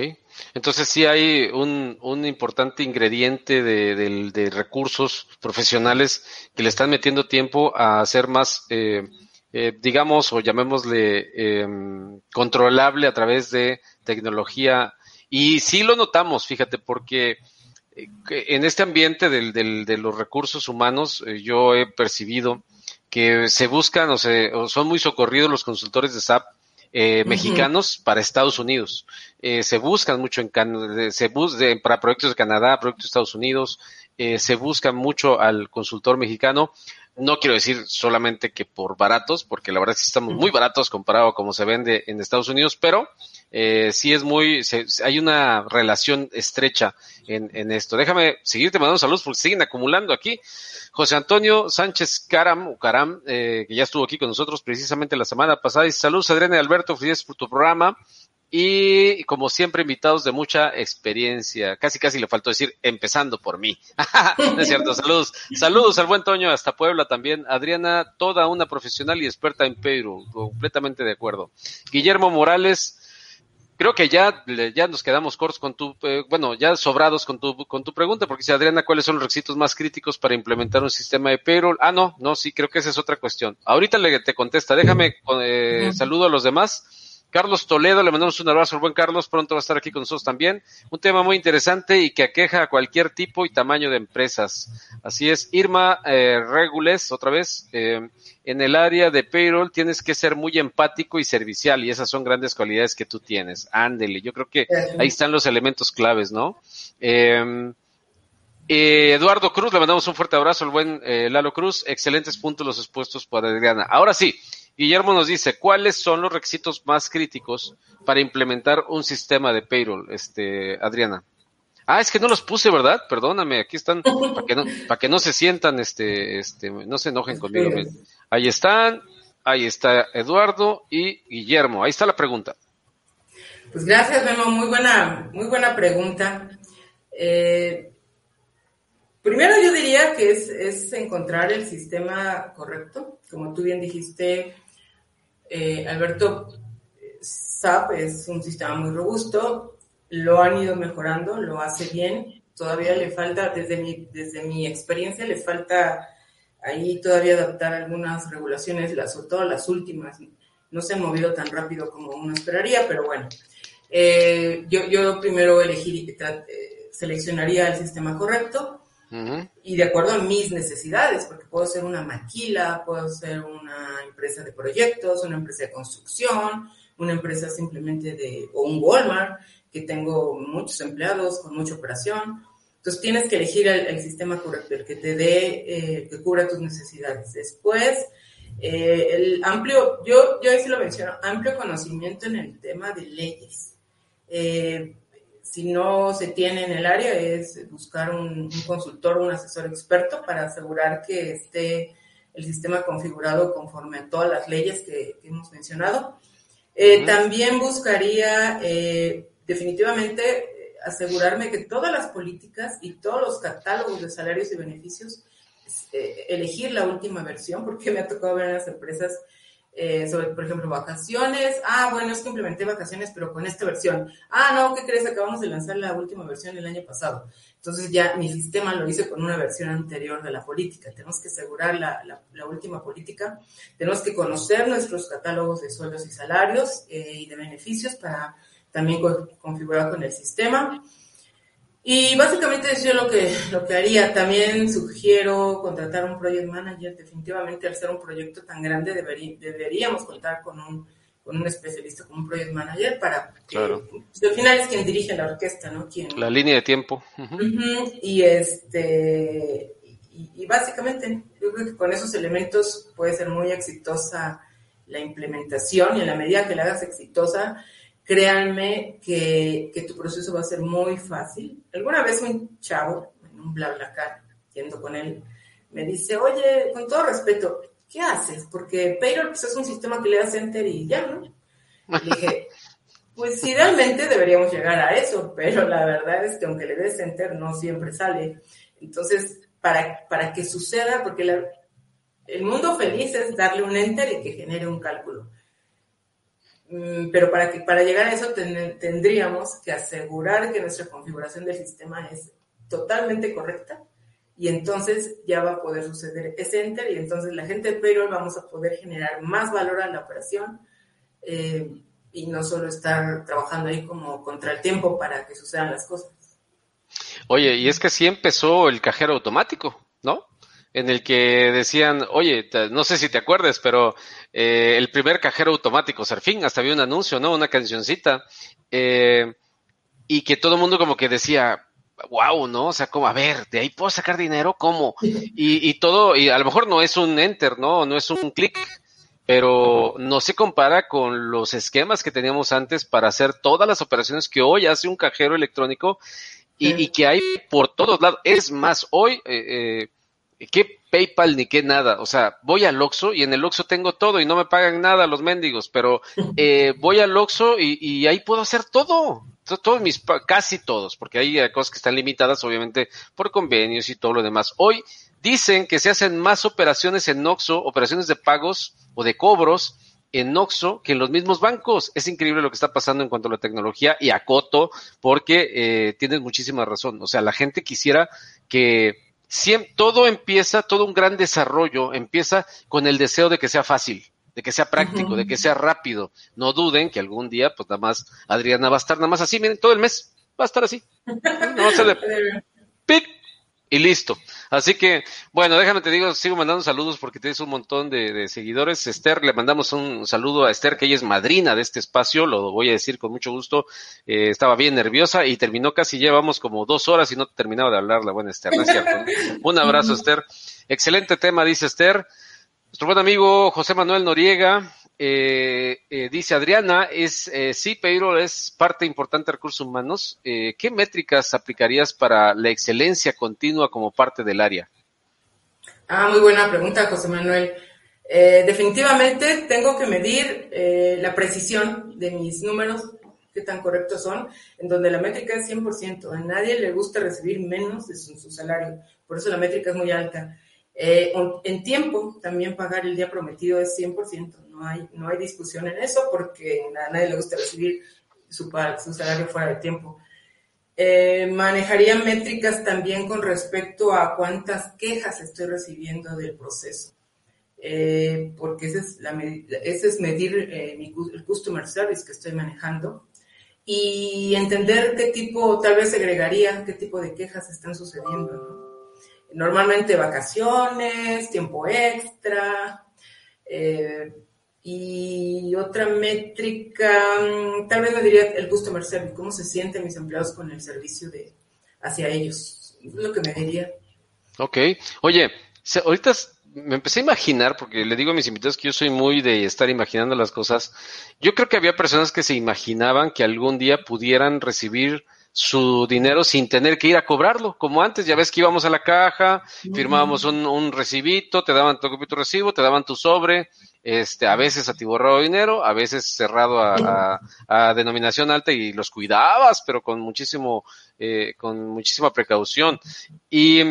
entonces sí hay un, un importante ingrediente de, de, recursos profesionales que le están metiendo tiempo a hacer más, eh, eh, digamos, o llamémosle em, controlable a través de tecnología. Y sí lo notamos, fíjate, porque en este ambiente del, del, de los recursos humanos, eh, yo he percibido que se buscan o, se, o son muy socorridos los consultores de SAP eh, mexicanos para Estados Unidos. Eh, se buscan mucho en Canadá, se bus para proyectos de Canadá, proyectos de Estados Unidos, eh, se busca mucho al consultor mexicano. No quiero decir solamente que por baratos, porque la verdad es que estamos muy baratos comparado a como se vende en Estados Unidos, pero eh, sí es muy, hay una relación estrecha en, esto. Déjame seguirte mandando saludos porque siguen acumulando aquí. José Antonio Sánchez Caram, Caram, eh, que ya estuvo aquí con nosotros precisamente la semana pasada. Y saludos, Adriana y Alberto, felices por tu programa. Y como siempre, invitados de mucha experiencia. Casi, casi le faltó decir, empezando por mí. es cierto, saludos. Saludos al buen Toño, hasta Puebla también. Adriana, toda una profesional y experta en Perú. Completamente de acuerdo. Guillermo Morales, creo que ya, ya nos quedamos cortos con tu, eh, bueno, ya sobrados con tu, con tu pregunta, porque si Adriana, ¿cuáles son los requisitos más críticos para implementar un sistema de payroll? Ah, no, no, sí, creo que esa es otra cuestión. Ahorita le te contesta, déjame, eh, saludo a los demás. Carlos Toledo, le mandamos un abrazo al buen Carlos, pronto va a estar aquí con nosotros también. Un tema muy interesante y que aqueja a cualquier tipo y tamaño de empresas. Así es, Irma eh, Regules, otra vez, eh, en el área de payroll tienes que ser muy empático y servicial y esas son grandes cualidades que tú tienes. Ándele, yo creo que ahí están los elementos claves, ¿no? Eh, eh, Eduardo Cruz, le mandamos un fuerte abrazo al buen eh, Lalo Cruz. Excelentes puntos los expuestos por Adriana. Ahora sí, Guillermo nos dice, ¿cuáles son los requisitos más críticos para implementar un sistema de payroll, este, Adriana? Ah, es que no los puse, ¿verdad? Perdóname, aquí están, para que no, para que no se sientan, este, este, no se enojen conmigo. Ahí están, ahí está Eduardo y Guillermo. Ahí está la pregunta. Pues gracias, Memo, muy buena, muy buena pregunta. Eh, primero yo diría que es, es encontrar el sistema correcto. Como tú bien dijiste, eh, Alberto, SAP es un sistema muy robusto, lo han ido mejorando, lo hace bien, todavía le falta, desde mi, desde mi experiencia, le falta ahí todavía adaptar algunas regulaciones, las, sobre todo las últimas, no se han movido tan rápido como uno esperaría, pero bueno, eh, yo, yo primero elegir, eh, seleccionaría el sistema correcto, y de acuerdo a mis necesidades, porque puedo ser una maquila, puedo ser una empresa de proyectos, una empresa de construcción, una empresa simplemente de, o un Walmart, que tengo muchos empleados con mucha operación. Entonces tienes que elegir el, sistema correcto, el que te dé, eh, que cubra tus necesidades. Después, eh, el amplio, yo, yo ahí sí lo menciono, amplio conocimiento en el tema de leyes. Eh, si no se tiene en el área, es buscar un, consultor, un asesor experto para asegurar que esté el sistema configurado conforme a todas las leyes que, hemos mencionado. Eh, también buscaría eh, definitivamente asegurarme que todas las políticas y todos los catálogos de salarios y beneficios, eh, elegir la última versión, porque me ha tocado ver en las empresas eh, sobre, por ejemplo, vacaciones. Ah, bueno, es que implementé vacaciones, pero con esta versión. Ah, no, ¿qué crees? Acabamos de lanzar la última versión el año pasado. Entonces ya mi sistema lo hice con una versión anterior de la política. Tenemos que asegurar la, la, última política. Tenemos que conocer nuestros catálogos de sueldos y salarios eh, y de beneficios para también configurar con el sistema. Y básicamente eso es lo que, lo que haría. También sugiero contratar un project manager. Definitivamente al ser un proyecto tan grande deberíamos contar con un, con un especialista, con un project manager para que pues, al final es quien dirige la orquesta, ¿no? Quien, la línea de tiempo. y este y, básicamente yo creo que con esos elementos puede ser muy exitosa la implementación y en la medida que la hagas exitosa, créanme que, que, tu proceso va a ser muy fácil. Alguna vez un chavo, en un BlaBlaCar, yendo con él, me dice, oye, con todo respeto, ¿qué haces? Porque Payroll pues, es un sistema que le das enter y ya, ¿no? Y dije, pues idealmente deberíamos llegar a eso, pero la verdad es que aunque le des enter no siempre sale. Entonces, para, para que suceda, porque el mundo feliz es darle un enter y que genere un cálculo. Mm, pero para, que, para llegar a eso tendríamos que asegurar que nuestra configuración del sistema es totalmente correcta y entonces ya va a poder suceder ese enter y entonces la gente de payroll vamos a poder generar más valor a la operación eh, y no solo estar trabajando ahí como contra el tiempo para que sucedan las cosas. Oye, y es que sí empezó el cajero automático, ¿no? En el que decían, oye, no sé si te acuerdes, pero eh, el primer cajero automático, Serfín, hasta había un anuncio, ¿no? Una cancioncita, eh, y que todo el mundo como que decía, wow, ¿no? O sea, como, a ver, de ahí puedo sacar dinero, ¿cómo? Y, y todo, y a lo mejor no es un enter, ¿no? No es un clic, pero no se compara con los esquemas que teníamos antes para hacer todas las operaciones que hoy hace un cajero electrónico y, que hay por todos lados. Es más, hoy, eh, eh ¿Qué PayPal ni qué nada? O sea, voy al Oxxo y en el Oxxo tengo todo y no me pagan nada los mendigos, pero eh, voy al Oxxo y, ahí puedo hacer todo. Todos mis, casi todos, porque hay cosas que están limitadas, obviamente, por convenios y todo lo demás. Hoy dicen que se hacen más operaciones en Oxxo, operaciones de pagos o de cobros en Oxxo que en los mismos bancos. Es increíble lo que está pasando en cuanto a la tecnología y a Coto, porque eh, tienes muchísima razón. O sea, la gente quisiera que todo empieza, todo un gran desarrollo empieza con el deseo de que sea fácil, de que sea práctico, de que sea rápido. No duden que algún día, pues nada más, Adriana va a estar nada más así, miren, todo el mes va a estar así. No se le... ¡Pic! Y listo. Así que, bueno, déjame te digo, sigo mandando saludos porque tienes un montón de, seguidores. Esther, le mandamos un saludo a Esther, que ella es madrina de este espacio, lo voy a decir con mucho gusto. Eh, estaba bien nerviosa y terminó casi, llevamos como dos horas y no terminaba de hablar la buena Esther, ¿no es cierto? un abrazo, Esther. Excelente tema, dice Esther. Nuestro buen amigo José Manuel Noriega eh, eh, dice Adriana, es eh, sí, payroll es parte importante de recursos humanos. Eh, ¿Qué métricas aplicarías para la excelencia continua como parte del área? Ah, muy buena pregunta, José Manuel. Eh, definitivamente tengo que medir la precisión de mis números, qué tan correctos son, en donde la métrica es 100%. A nadie le gusta recibir menos de su salario, por eso la métrica es muy alta. Eh, en tiempo, también pagar el día prometido es 100%, no hay, no hay discusión en eso porque a nadie le gusta recibir su, su salario fuera de tiempo. Eh, manejaría métricas también con respecto a cuántas quejas estoy recibiendo del proceso, eh, porque ese es, la, ese es medir mi, el customer service que estoy manejando y entender qué tipo, tal vez agregaría qué tipo de quejas están sucediendo. ¿no? Normalmente vacaciones, tiempo extra, eh, y otra métrica, mm, tal vez me diría el customer service, cómo se sienten mis empleados con el servicio de hacia ellos. Es lo que me diría. Ok. Oye, ahorita me empecé a imaginar, porque le digo a mis invitados que yo soy muy de estar imaginando las cosas. Yo creo que había personas que se imaginaban que algún día pudieran recibir su dinero sin tener que ir a cobrarlo, como antes, ya ves que íbamos a la caja, firmábamos un, un recibito, te daban tu, tu recibo, te daban tu sobre, este, a veces atiborrado dinero, a veces cerrado a, a, denominación alta y los cuidabas, pero con muchísimo, eh, con muchísima precaución. Y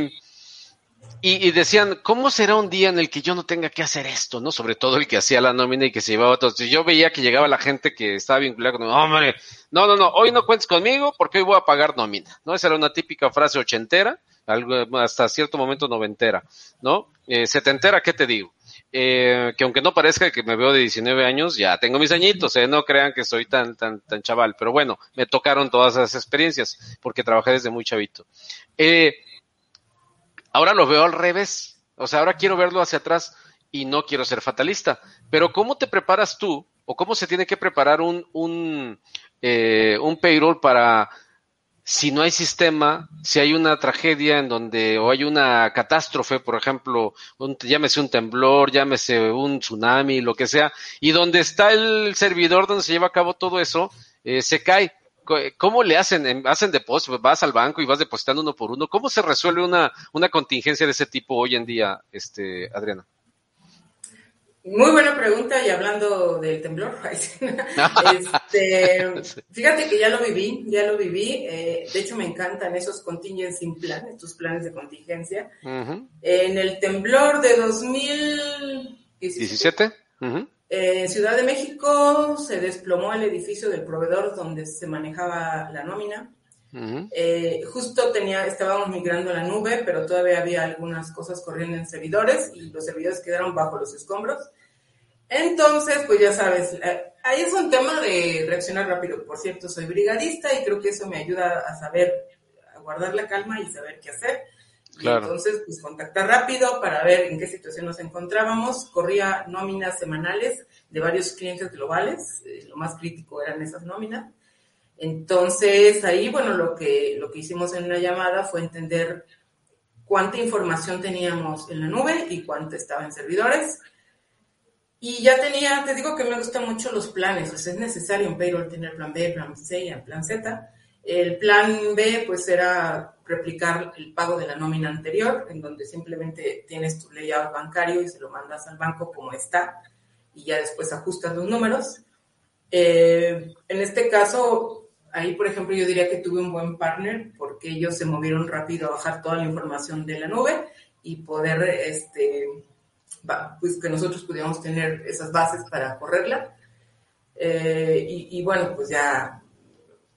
y, decían, ¿cómo será un día en el que yo no tenga que hacer esto? ¿No? Sobre todo el que hacía la nómina y que se llevaba todo. Yo veía que llegaba la gente que estaba vinculada con, hombre, no, no, no, hoy no cuentes conmigo porque hoy voy a pagar nómina, ¿no? Esa era una típica frase ochentera, algo hasta cierto momento noventera, ¿no? Eh, setentera, ¿qué te digo? Eh, que aunque no parezca que me veo de 19 años, ya tengo mis añitos, ¿eh? no crean que soy tan, tan, tan chaval, pero bueno, me tocaron todas esas experiencias porque trabajé desde muy chavito. Eh, Ahora lo veo al revés. O sea, ahora quiero verlo hacia atrás y no quiero ser fatalista. Pero ¿cómo te preparas tú o cómo se tiene que preparar un, un, eh, un payroll para si no hay sistema, si hay una tragedia en donde o hay una catástrofe, por ejemplo, un, llámese un temblor, llámese un tsunami, lo que sea, y donde está el servidor donde se lleva a cabo todo eso, eh, se cae. ¿Cómo le hacen? ¿Hacen depósito? ¿Vas al banco y vas depositando uno por uno? ¿Cómo se resuelve una, una contingencia de ese tipo hoy en día, este, Adriana? Muy buena pregunta y hablando del temblor, este, fíjate que ya lo viví, ya lo viví. Eh, de hecho, me encantan esos contingency plan, estos planes de contingencia. En el temblor de 2017, en Ciudad de México se desplomó el edificio del proveedor donde se manejaba la nómina. Eh, justo tenía, estábamos migrando a la nube, pero todavía había algunas cosas corriendo en servidores y los servidores quedaron bajo los escombros. Entonces, pues ya sabes, eh, ahí es un tema de reaccionar rápido. Por cierto, soy brigadista y creo que eso me ayuda a saber, a guardar la calma y saber qué hacer entonces, pues contactar rápido para ver en qué situación nos encontrábamos. Corría nóminas semanales de varios clientes globales. Eh, lo más crítico eran esas nóminas. Entonces, ahí, bueno, lo que, lo que hicimos en una llamada fue entender cuánta información teníamos en la nube y cuánta estaba en servidores. Y ya tenía, te digo que me gustan mucho los planes, o sea, es necesario en payroll tener plan B, plan C y plan Z. El plan B, pues, era replicar el pago de la nómina anterior, en donde simplemente tienes tu layout bancario y se lo mandas al banco como está, y ya después ajustas los números. Eh, en este caso, ahí, por ejemplo, yo diría que tuve un buen partner porque ellos se movieron rápido a bajar toda la información de la nube y poder, este, pues que nosotros pudiéramos tener esas bases para correrla. Eh, y, y, bueno, pues ya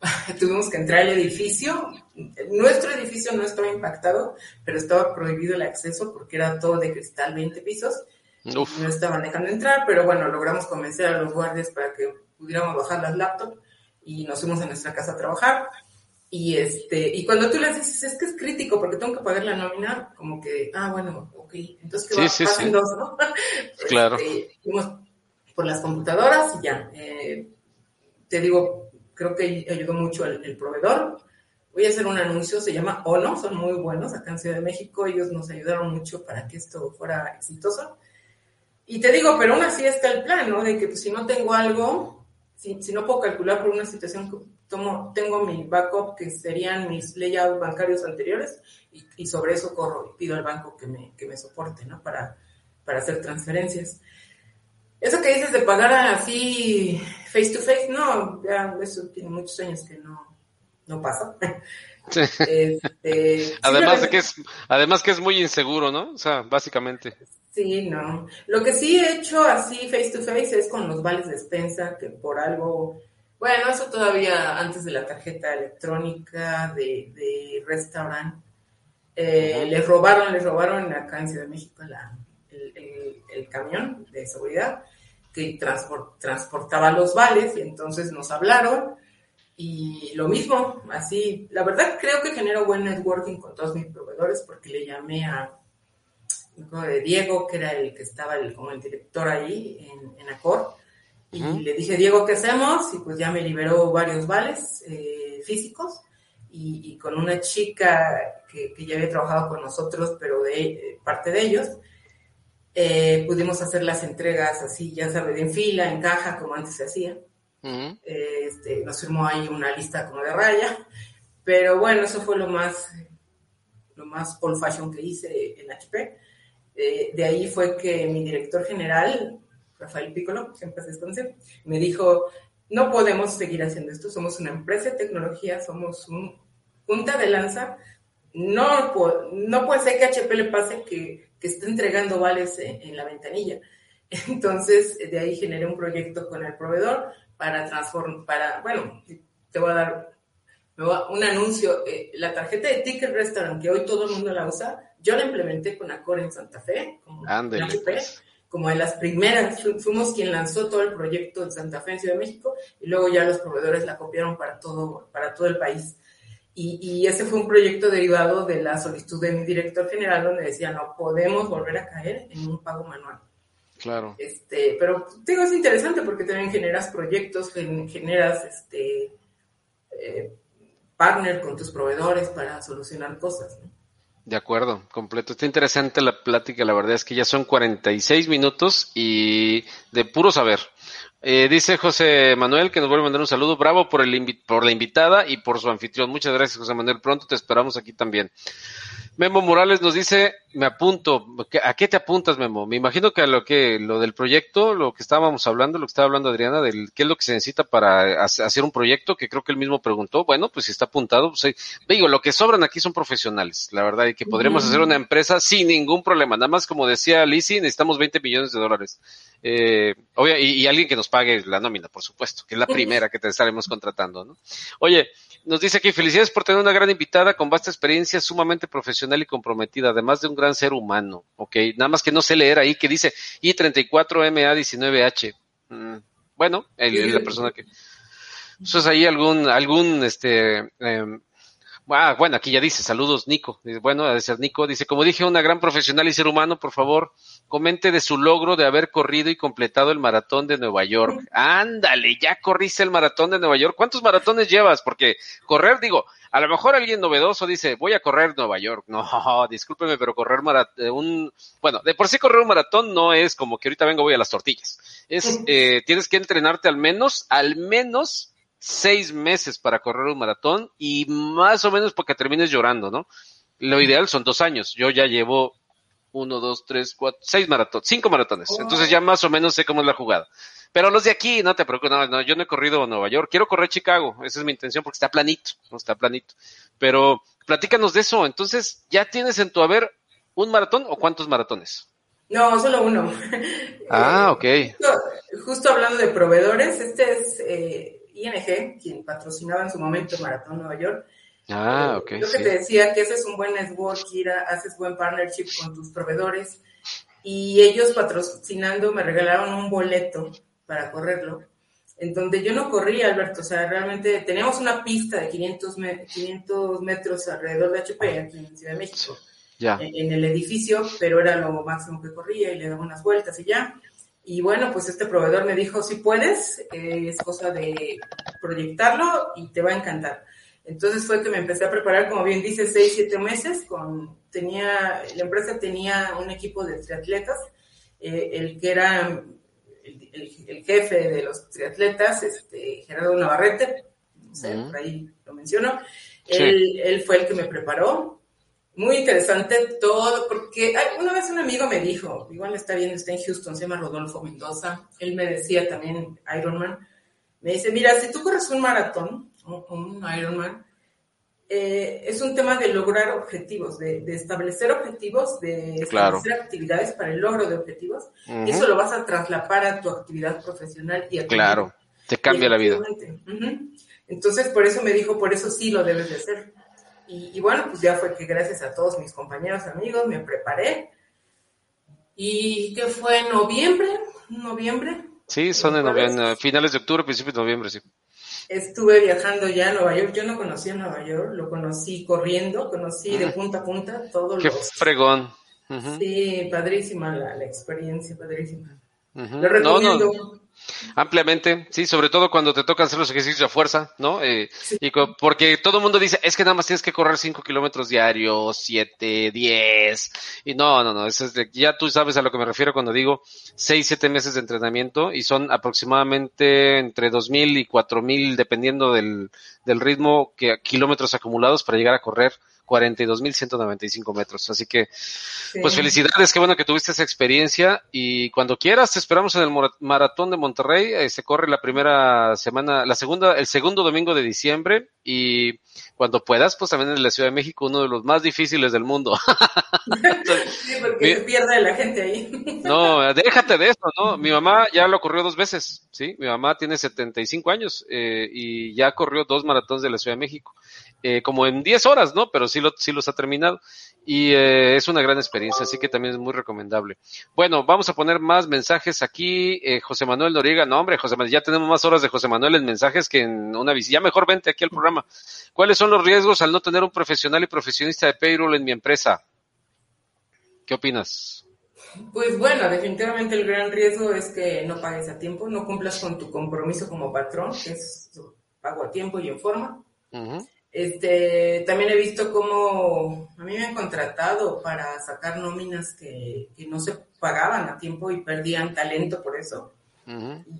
tuvimos que entrar al edificio. Nuestro edificio no estaba impactado, pero estaba prohibido el acceso porque era todo de cristal, 20 pisos. No estaban dejando entrar, pero bueno, logramos convencer a los guardias para que pudiéramos bajar las laptops y nos fuimos a nuestra casa a trabajar. Y este, y cuando tú les dices, es que es crítico porque tengo que pagar la nómina, como que, ah, bueno, ok, entonces que va, sí, sí. dos, ¿no? claro. Este, fuimos por las computadoras y ya. Eh, te digo, creo que ayudó mucho el, proveedor. Voy a hacer un anuncio, se llama ONO, son muy buenos acá en Ciudad de México, ellos nos ayudaron mucho para que esto fuera exitoso. Y te digo, pero aún así está el plan, ¿no? De que pues, si no tengo algo, si, si, no puedo calcular por una situación, tomo, tengo mi backup, que serían mis layouts bancarios anteriores, y, y, sobre eso corro y pido al banco que me, que me soporte, ¿no? Para, para hacer transferencias. Eso que dices de pagar así face to face, no, ya eso tiene muchos años que no, no pasa. Este, además de que es, además que es muy inseguro, ¿no? O sea, básicamente. Sí, no. Lo que sí he hecho así face to face es con los vales de despensa, que por algo, bueno, eso todavía antes de la tarjeta electrónica de, de restaurant, eh, les robaron, les robaron acá en Ciudad de México la, el, camión de seguridad que transportaba los vales y entonces nos hablaron Y lo mismo, así, la verdad creo que genero buen networking con todos mis proveedores porque le llamé a de Diego, que era el que estaba como el director ahí en, en Acor, y le dije, Diego, ¿qué hacemos? Y pues ya me liberó varios vales eh, físicos y, con una chica que, ya había trabajado con nosotros, pero de eh, parte de ellos, eh, pudimos hacer las entregas así, ya sabes, en fila, en caja, como antes se hacía. este, nos firmó ahí una lista como de raya, pero bueno, eso fue lo más, lo más old fashion que hice en HP. de ahí fue que mi director general, Rafael Piccolo, siempre se conoce, me dijo, no podemos seguir haciendo esto, somos una empresa de tecnología, somos un punta de lanza, no, no puede ser que HP le pase que, que esté entregando vales en, la ventanilla. Entonces, de ahí generé un proyecto con el proveedor para transformar, para, bueno, te voy a dar un anuncio, eh, la tarjeta de Ticket Restaurant, que hoy todo el mundo la usa, yo la implementé con Accor en Santa Fe, como como de las primeras, fuimos quien lanzó todo el proyecto en Santa Fe, en Ciudad de México, y luego ya los proveedores la copiaron para todo, para todo el país. Y, y, ese fue un proyecto derivado de la solicitud de mi director general, donde decía, no podemos volver a caer en un pago manual. Claro. Este, pero digo, es interesante porque también generas proyectos, generas este, eh, partner con tus proveedores para solucionar cosas. ¿no? De acuerdo, completo. Está interesante la plática, la verdad es que ya son 46 minutos y de puro saber. Eh, dice José Manuel que nos vuelve a mandar un saludo. Bravo por, el por la invitada y por su anfitrión. Muchas gracias, José Manuel. Pronto te esperamos aquí también. Memo Morales nos dice, me apunto, ¿a qué te apuntas, Memo? Me imagino que a lo que, lo del proyecto, lo que estábamos hablando, lo que estaba hablando Adriana, del qué es lo que se necesita para hacer un proyecto, que creo que él mismo preguntó, bueno, pues si está apuntado, pues digo, lo que sobran aquí son profesionales, la verdad, y que podremos hacer una empresa sin ningún problema, nada más como decía Lizzie, necesitamos 20 millones de dólares. Eh, y, y, alguien que nos pague la nómina, por supuesto, que es la primera que te estaremos contratando, ¿no? Oye, nos dice aquí, felicidades por tener una gran invitada con vasta experiencia, sumamente profesional y comprometida, además de un gran ser humano, ¿ok? Nada más que no sé leer ahí que dice I34MA19H. Mm, bueno, el, la persona que... Eso es ahí algún, algún, este, eh, Ah, bueno, aquí ya dice, saludos Nico. Bueno, a decir Nico, dice, como dije, una gran profesional y ser humano, por favor, comente de su logro de haber corrido y completado el maratón de Nueva York. Ándale, ya corriste el maratón de Nueva York. ¿Cuántos maratones llevas? Porque correr, digo, a lo mejor alguien novedoso dice, voy a correr Nueva York. No, discúlpeme, pero correr maratón, eh, un, bueno, de por sí correr un maratón no es como que ahorita vengo voy a las tortillas. Es, eh, tienes que entrenarte al menos, al menos seis meses para correr un maratón y más o menos porque termines llorando, ¿no? Lo ideal son dos años. Yo ya llevo uno, dos, tres, cuatro, seis maratones, cinco maratones. Entonces ya más o menos sé cómo es la jugada. Pero los de aquí, no te preocupes, no, no, yo no he corrido a Nueva York. Quiero correr Chicago. Esa es mi intención porque está planito, no está planito. Pero platícanos de eso. Entonces, ¿ya tienes en tu haber un maratón o cuántos maratones? No, solo uno. Ah, ok. Justo, hablando de proveedores, este es eh, ING, quien patrocinaba en su momento Maratón Nueva York. Ah, ok. Yo que te decía que haces un buen network, Kira, haces buen partnership con tus proveedores y ellos patrocinando me regalaron un boleto para correrlo, en donde yo no corría, Alberto, o sea, realmente teníamos una pista de 500, 500 metros alrededor de HP aquí en Ciudad de México, ya. en el edificio, pero era lo máximo que corría y le daba unas vueltas y ya. Y bueno, pues este proveedor me dijo, si puedes, es cosa de proyectarlo y te va a encantar. Entonces fue que me empecé a preparar, como bien dice, seis, siete meses. Con, tenía, la empresa tenía un equipo de triatletas, eh, el que era el, jefe de los triatletas, este, Gerardo Navarrete, por ahí lo menciono, él, él fue el que me preparó muy interesante todo, porque una vez un amigo me dijo, igual está bien, está en Houston, se llama Rodolfo Mendoza, él me decía también Ironman, me dice, mira, si tú corres un maratón, un, Ironman, eh, es un tema de lograr objetivos, de, establecer objetivos, de establecer actividades para el logro de objetivos, y eso lo vas a traslapar a tu actividad profesional y a Claro, te cambia la vida. Entonces, por eso me dijo, por eso sí lo debes de hacer. Y, bueno, pues ya fue que gracias a todos mis compañeros, amigos, me preparé. ¿Y qué fue? ¿Noviembre? ¿Noviembre? Sí, son en noviembre, finales de octubre, principios de noviembre, sí. estuve viajando ya a Nueva York. Yo no conocía Nueva York, lo conocí corriendo, conocí de punta a punta todos Qué fregón. Sí, padrísima la, experiencia, padrísima. Lo recomiendo. Ampliamente, sí, sobre todo cuando te toca hacer los ejercicios a fuerza, ¿no? Eh, y porque todo el mundo dice, es que nada más tienes que correr 5 kilómetros diarios, 7, 10, y no, no, no, eso es ya tú sabes a lo que me refiero cuando digo 6, 7 meses de entrenamiento y son aproximadamente entre 2.000 y 4.000, dependiendo del, del ritmo, que kilómetros acumulados para llegar a correr 42.195 metros. Así que, pues felicidades, qué bueno que tuviste esa experiencia y cuando quieras te esperamos en el maratón de Monterrey. Eh, se corre la primera semana, la segunda, el segundo domingo de diciembre y cuando puedas, pues también en la Ciudad de México, uno de los más difíciles del mundo. sí, porque se pierde la gente ahí. no, déjate de eso, ¿no? Mi mamá ya lo corrió dos veces, ¿sí? Mi mamá tiene 75 años eh, y ya corrió dos maratones de la Ciudad de México. Eh, como en 10 horas, ¿no? Pero sí, lo, sí los ha terminado y eh, es una gran experiencia, así que también es muy recomendable. Bueno, vamos a poner más mensajes aquí. Eh, José Manuel Noriega, no hombre, José Manuel, ya tenemos más horas de José Manuel en mensajes que en una visita. Ya mejor vente aquí al programa. ¿Cuáles son los riesgos al no tener un profesional y profesionista de payroll en mi empresa? ¿Qué opinas? Pues bueno, definitivamente el gran riesgo es que no pagues a tiempo, no cumplas con tu compromiso como patrón, que es pago a tiempo y en forma. Este, también he visto cómo a mí me han contratado para sacar nóminas que, no se pagaban a tiempo y perdían talento por eso.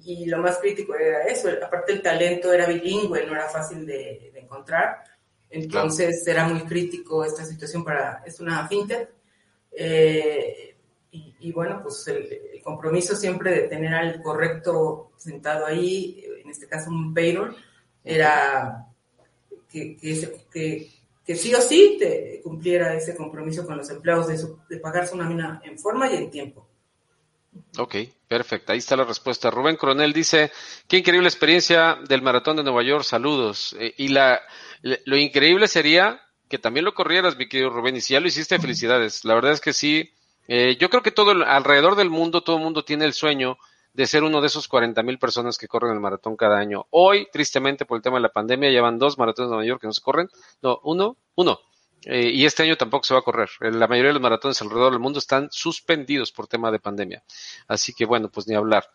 y, lo más crítico era eso, aparte el talento era bilingüe, no era fácil de, encontrar. Entonces era muy crítico esta situación para, es una fintech. Eh, y, bueno, pues el, compromiso siempre de tener al correcto sentado ahí, en este caso un payroll, era que, que, que, sí o sí te cumpliera ese compromiso con los empleados de, de pagar su nómina en forma y en tiempo. Ok, perfecto. Ahí está la respuesta. Rubén Coronel dice, qué increíble experiencia del maratón de Nueva York. Saludos. Eh, y la, lo increíble sería que también lo corrieras, mi querido Rubén. Y si ya lo hiciste, felicidades. La verdad es que sí. Eh, yo creo que todo alrededor del mundo, todo el mundo tiene el sueño de ser uno de esos 40 mil personas que corren el maratón cada año. Hoy, tristemente, por el tema de la pandemia, llevan dos maratones de Nueva York que no se corren. No, uno, uno. Eh, y este año tampoco se va a correr. Eh, la mayoría de los maratones alrededor del mundo están suspendidos por tema de pandemia. Así que bueno, pues ni hablar.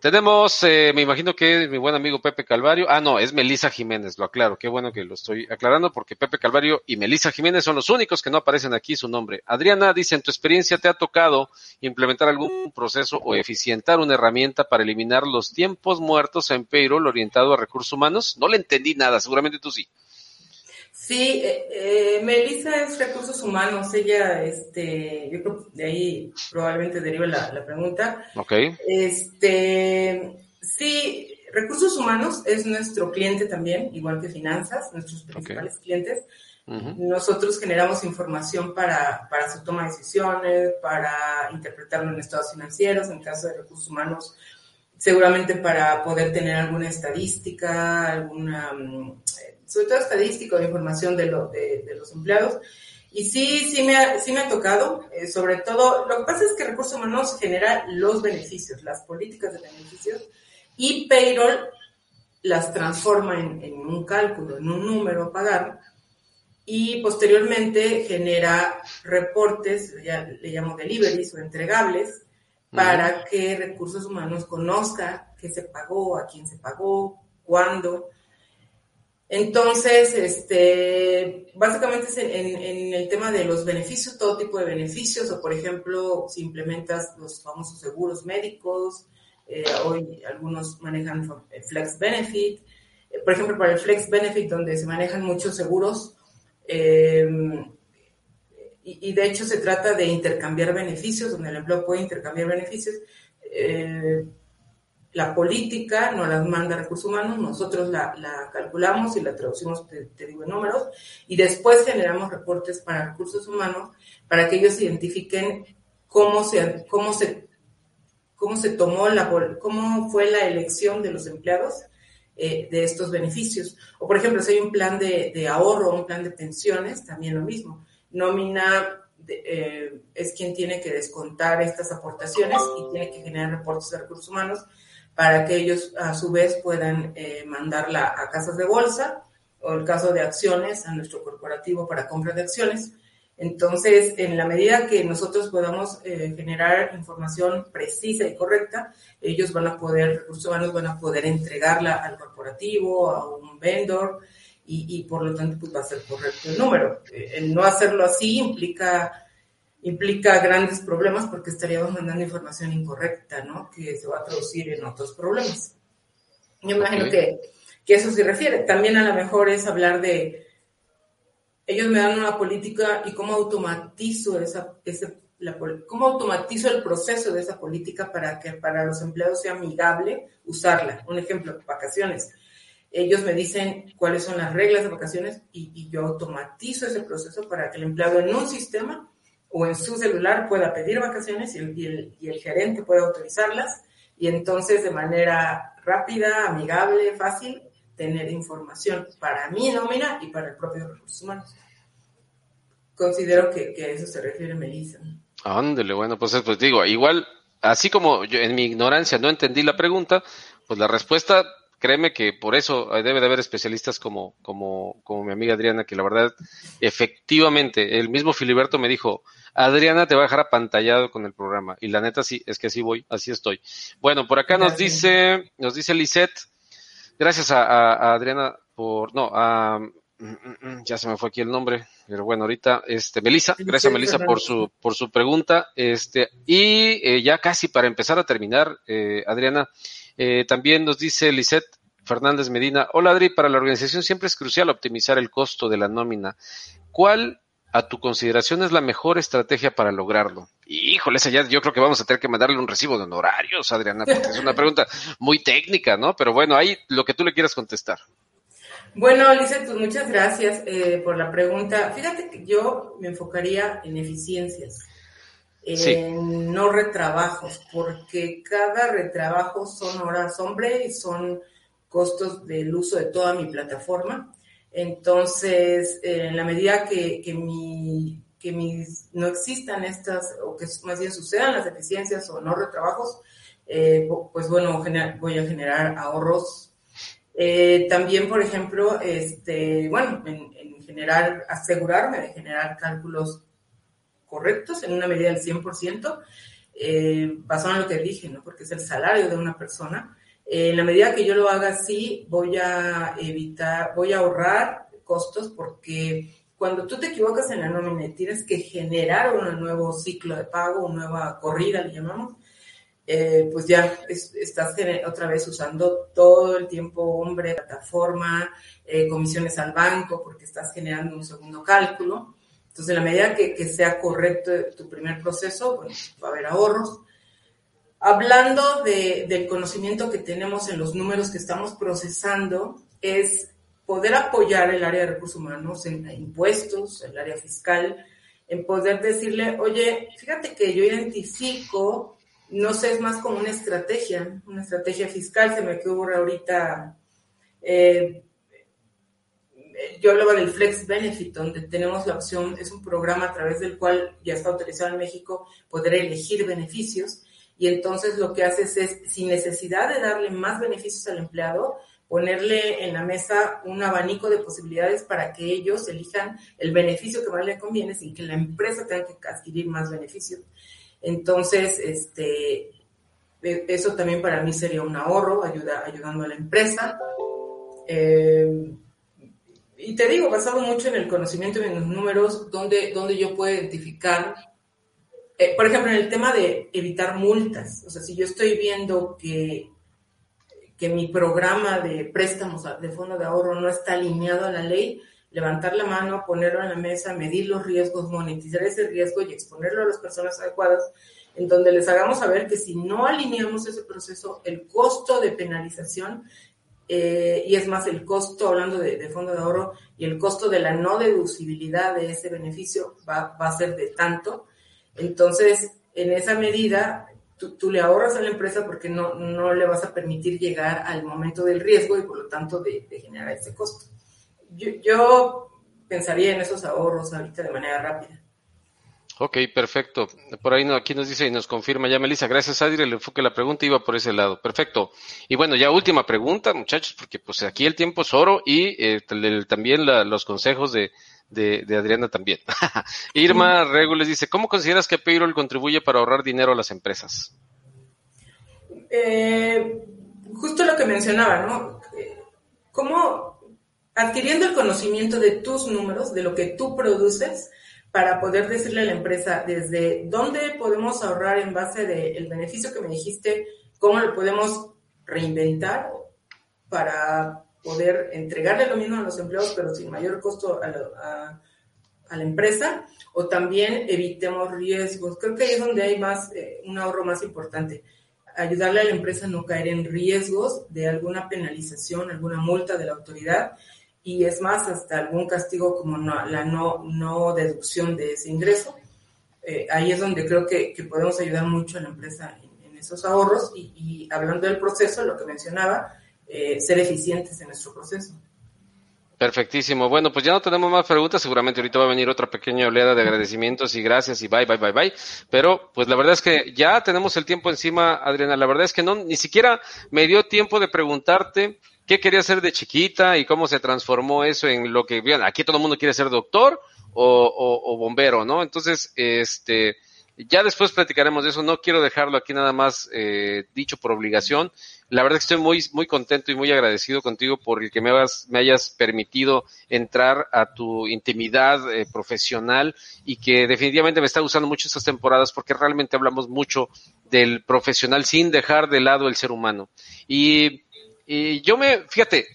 Tenemos, eh, me imagino que mi buen amigo Pepe Calvario. Ah, no, es Melisa Jiménez, lo aclaro. Qué bueno que lo estoy aclarando porque Pepe Calvario y Melisa Jiménez son los únicos que no aparecen aquí su nombre. Adriana dice, ¿en tu experiencia te ha tocado implementar algún proceso o eficientar una herramienta para eliminar los tiempos muertos en payroll orientado a recursos humanos? No le entendí nada, seguramente tú sí. Sí, eh, eh, Melissa es recursos humanos, ella, este, yo creo que de ahí probablemente deriva la, pregunta. Ok. Este, sí, recursos humanos es nuestro cliente también, igual que finanzas, nuestros principales clientes. Nosotros generamos información para, para su toma de decisiones, para interpretarlo en estados financieros, en caso de recursos humanos, seguramente para poder tener alguna estadística, alguna mm, sobre todo estadístico de información de, de, los empleados. Y sí, sí me ha, sí me ha tocado, eh, sobre todo, lo que pasa es que recursos humanos genera los beneficios, las políticas de beneficios, y payroll las transforma en, en un cálculo, en un número a pagar, y posteriormente genera reportes, ya le llamo deliveries o entregables, para que recursos humanos conozca qué se pagó, a quién se pagó, cuándo, entonces, este, básicamente es en, el tema de los beneficios, todo tipo de beneficios, o por ejemplo, si implementas los famosos seguros médicos, eh, hoy algunos manejan Flex Benefit, eh, por ejemplo, para el Flex Benefit, donde se manejan muchos seguros, eh, y, de hecho se trata de intercambiar beneficios, donde el empleo puede intercambiar beneficios la política nos las manda recursos humanos, nosotros la, calculamos y la traducimos, te, digo, en números, y después generamos reportes para recursos humanos para que ellos identifiquen cómo se, cómo se, cómo se tomó la, cómo fue la elección de los empleados eh, de estos beneficios. O, por ejemplo, si hay un plan de, ahorro, un plan de pensiones, también lo mismo. Nómina eh, es quien tiene que descontar estas aportaciones y tiene que generar reportes de recursos humanos para que ellos a su vez puedan eh, mandarla a casas de bolsa o el caso de acciones a nuestro corporativo para compra de acciones. Entonces, en la medida que nosotros podamos eh, generar información precisa y correcta, ellos van a poder, recursos humanos van a poder entregarla al corporativo, a un vendor, y, por lo tanto pues va a ser correcto el número. Eh, el no hacerlo así implica implica grandes problemas porque estaríamos mandando información incorrecta, ¿no? Que se va a traducir en otros problemas. Yo imagino que, que eso se refiere. También a lo mejor es hablar de, ellos me dan una política y cómo automatizo esa, ese, la, cómo automatizo el proceso de esa política para que para los empleados sea amigable usarla. Un ejemplo, vacaciones. Ellos me dicen cuáles son las reglas de vacaciones y, y yo automatizo ese proceso para que el empleado en un sistema o en su celular pueda pedir vacaciones y el, y el, gerente pueda autorizarlas y entonces de manera rápida, amigable, fácil, tener información para mi nómina y para el propio recursos humanos. Considero que, que a eso se refiere Melissa. Ándale, bueno, pues, pues digo, igual, así como yo en mi ignorancia no entendí la pregunta, pues la respuesta créeme que por eso debe de haber especialistas como, como, como mi amiga Adriana, que la verdad, efectivamente, el mismo Filiberto me dijo, Adriana te va a dejar apantallado con el programa. Y la neta sí, es que así voy, así estoy. Bueno, por acá nos dice, nos dice Lisette, gracias a, Adriana por, no, a, mm, mm, mm, ya se me fue aquí el nombre, pero bueno, ahorita, este, Melissa, gracias Melissa por su, por su pregunta, este, y eh, ya casi para empezar a terminar, eh, Adriana, eh, también nos dice Lisette Fernández Medina, hola Adri, para la organización siempre es crucial optimizar el costo de la nómina. ¿Cuál a tu consideración es la mejor estrategia para lograrlo? Híjole, esa ya yo creo que vamos a tener que mandarle un recibo de honorarios, Adriana, porque es una pregunta muy técnica, ¿no? Pero bueno, ahí lo que tú le quieras contestar. Bueno, Lisette, pues muchas gracias eh, por la pregunta. Fíjate que yo me enfocaría en eficiencias en no retrabajos, porque cada retrabajo son horas hombre y son costos del uso de toda mi plataforma. Entonces, en la medida que, que, mi, que mis, no existan estas, o que más bien sucedan las deficiencias o no retrabajos, eh, pues bueno, voy a generar ahorros. Eh, también, por ejemplo, este, bueno, en, en general, asegurarme de generar cálculos correctos en una medida del 100%, eh, basado en lo que dije, ¿no? Porque es el salario de una persona. Eh, en la medida que yo lo haga así, voy a evitar, voy a ahorrar costos porque cuando tú te equivocas en la nómina y tienes que generar un nuevo ciclo de pago, una nueva corrida, le llamamos, eh, pues ya estás otra vez usando todo el tiempo hombre, plataforma, eh, comisiones al banco, porque estás generando un segundo cálculo. Entonces, en la medida que, sea correcto tu primer proceso, pues va a haber ahorros. Hablando del conocimiento que tenemos en los números que estamos procesando, es poder apoyar el área de recursos humanos en impuestos, el área fiscal, en poder decirle, oye, fíjate que yo identifico, no sé, es más como una estrategia, una estrategia fiscal, se me ocurre ahorita eh, yo hablaba del Flex Benefit, donde tenemos la opción, es un programa a través del cual ya está autorizado en México poder elegir beneficios y entonces lo que haces es, sin necesidad de darle más beneficios al empleado, ponerle en la mesa un abanico de posibilidades para que ellos elijan el beneficio que más le conviene sin que la empresa tenga que adquirir más beneficios. Entonces, este, e, eso también para mí sería un ahorro, ayuda, ayudando a la empresa. Eh, y te digo, basado mucho en el conocimiento y en los números, donde, donde yo puedo identificar, eh, por ejemplo, en el tema de evitar multas. O sea, si yo estoy viendo que, que mi programa de préstamos de fondo de ahorro no está alineado a la ley, levantar la mano, ponerlo en la mesa, medir los riesgos, monetizar ese riesgo y exponerlo a las personas adecuadas, en donde les hagamos saber que si no alineamos ese proceso, el costo de penalización eh, y es más, el costo, hablando de, fondo de ahorro, y el costo de la no deducibilidad de ese beneficio va, a ser de tanto. Entonces, en esa medida, tú, le ahorras a la empresa porque no, no le vas a permitir llegar al momento del riesgo y por lo tanto de, generar ese costo. Yo, yo pensaría en esos ahorros ahorita de manera rápida. Ok, perfecto. Por ahí no, aquí nos dice y nos confirma ya Melissa, gracias Adri, el enfoque de la pregunta iba por ese lado. Perfecto. Y bueno, ya última pregunta, muchachos, porque pues aquí el tiempo es oro y eh, también los consejos de, de, Adriana también. Irma Regules dice, ¿cómo consideras que Payroll contribuye para ahorrar dinero a las empresas? Eh, justo lo que mencionaba, ¿no? ¿Cómo adquiriendo el conocimiento de tus números, de lo que tú produces, para poder decirle a la empresa desde dónde podemos ahorrar en base del beneficio que me dijiste, cómo lo podemos reinventar para poder entregarle lo mismo a los empleados, pero sin mayor costo a la, a, la empresa, o también evitemos riesgos. Creo que ahí es donde hay más, eh, un ahorro más importante. Ayudarle a la empresa a no caer en riesgos de alguna penalización, alguna multa de la autoridad y es más, hasta algún castigo como la no, no deducción de ese ingreso. Eh, ahí es donde creo que, podemos ayudar mucho a la empresa en, esos ahorros y, hablando del proceso, lo que mencionaba, eh, ser eficientes en nuestro proceso. Perfectísimo. Bueno, pues ya no tenemos más preguntas. Seguramente ahorita va a venir otra pequeña oleada de agradecimientos y gracias y bye, bye, bye, bye. Pero pues la verdad es que ya tenemos el tiempo encima, Adriana. La verdad es que no, ni siquiera me dio tiempo de preguntarte qué quería ser de chiquita y cómo se transformó eso en lo que, bien, aquí todo el mundo quiere ser doctor o, bombero, ¿no? Entonces, este, ya después platicaremos de eso, no quiero dejarlo aquí nada más eh, dicho por obligación. La verdad es que estoy muy, muy contento y muy agradecido contigo por el que me, me hayas permitido entrar a tu intimidad eh, profesional y que definitivamente me está gustando mucho estas temporadas porque realmente hablamos mucho del profesional sin dejar de lado el ser humano. Y y yo me, fíjate,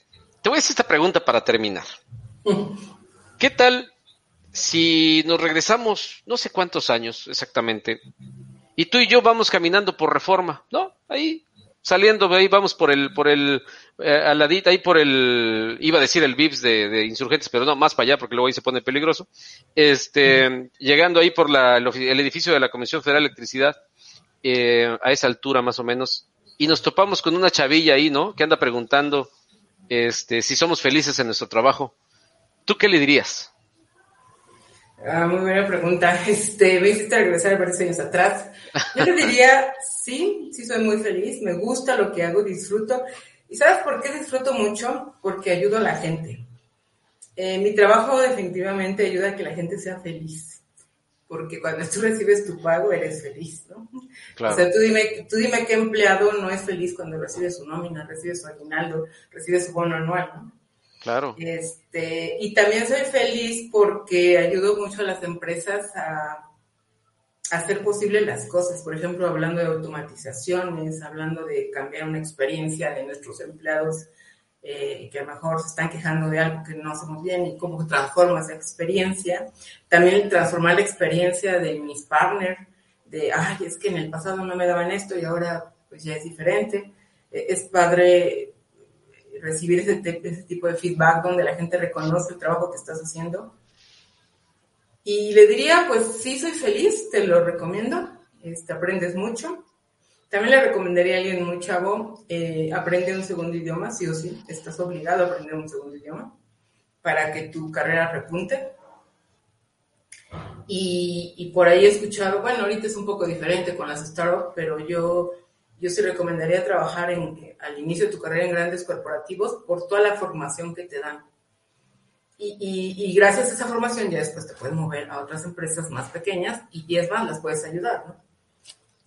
te voy a hacer esta pregunta para terminar. ¿Qué tal si nos regresamos, no sé cuántos años exactamente, y tú y yo vamos caminando por reforma, ¿no? Ahí, saliendo, ahí vamos por el, por el, eh, aladita, ahí por el, iba a decir el VIPS de, insurgentes, pero no, más para allá, porque luego ahí se pone peligroso. Este, llegando ahí por la, el, edificio de la Comisión Federal de Electricidad, eh, a esa altura más o menos, y nos topamos con una chavilla ahí, ¿no? Que anda preguntando este, si somos felices en nuestro trabajo. ¿Tú qué le dirías? Ah, muy buena pregunta. Este, me hiciste regresar varios años atrás. Yo le diría, sí, sí soy muy feliz, me gusta lo que hago, disfruto. ¿Y sabes por qué disfruto mucho? Porque ayudo a la gente. Eh, mi trabajo definitivamente ayuda a que la gente sea feliz porque cuando tú recibes tu pago eres feliz, ¿no? O sea, tú dime, tú dime qué empleado no es feliz cuando recibe su nómina, recibe su aguinaldo, recibe su bono anual, ¿no? Claro. Este, y también soy feliz porque ayudo mucho a las empresas a, a hacer posible las cosas. Por ejemplo, hablando de automatizaciones, hablando de cambiar una experiencia de nuestros empleados eh, que a lo mejor se están quejando de algo que no hacemos bien y cómo transforma esa experiencia. También transformar la experiencia de mis partners, de, ay, es que en el pasado no me daban esto y ahora pues ya es diferente. Eh, es padre recibir ese, ese tipo de feedback donde la gente reconoce el trabajo que estás haciendo. Y le diría, pues sí, soy feliz, te lo recomiendo, este, aprendes mucho también le recomendaría a alguien muy chavo, eh, aprende un segundo idioma, sí o sí, estás obligado a aprender un segundo idioma para que tu carrera repunte. Y, por ahí he escuchado, bueno, ahorita es un poco diferente con las startups, pero yo, yo sí recomendaría trabajar en, al inicio de tu carrera en grandes corporativos por toda la formación que te dan. Y, y, gracias a esa formación ya después te puedes mover a otras empresas más pequeñas y 10 más las puedes ayudar, ¿no?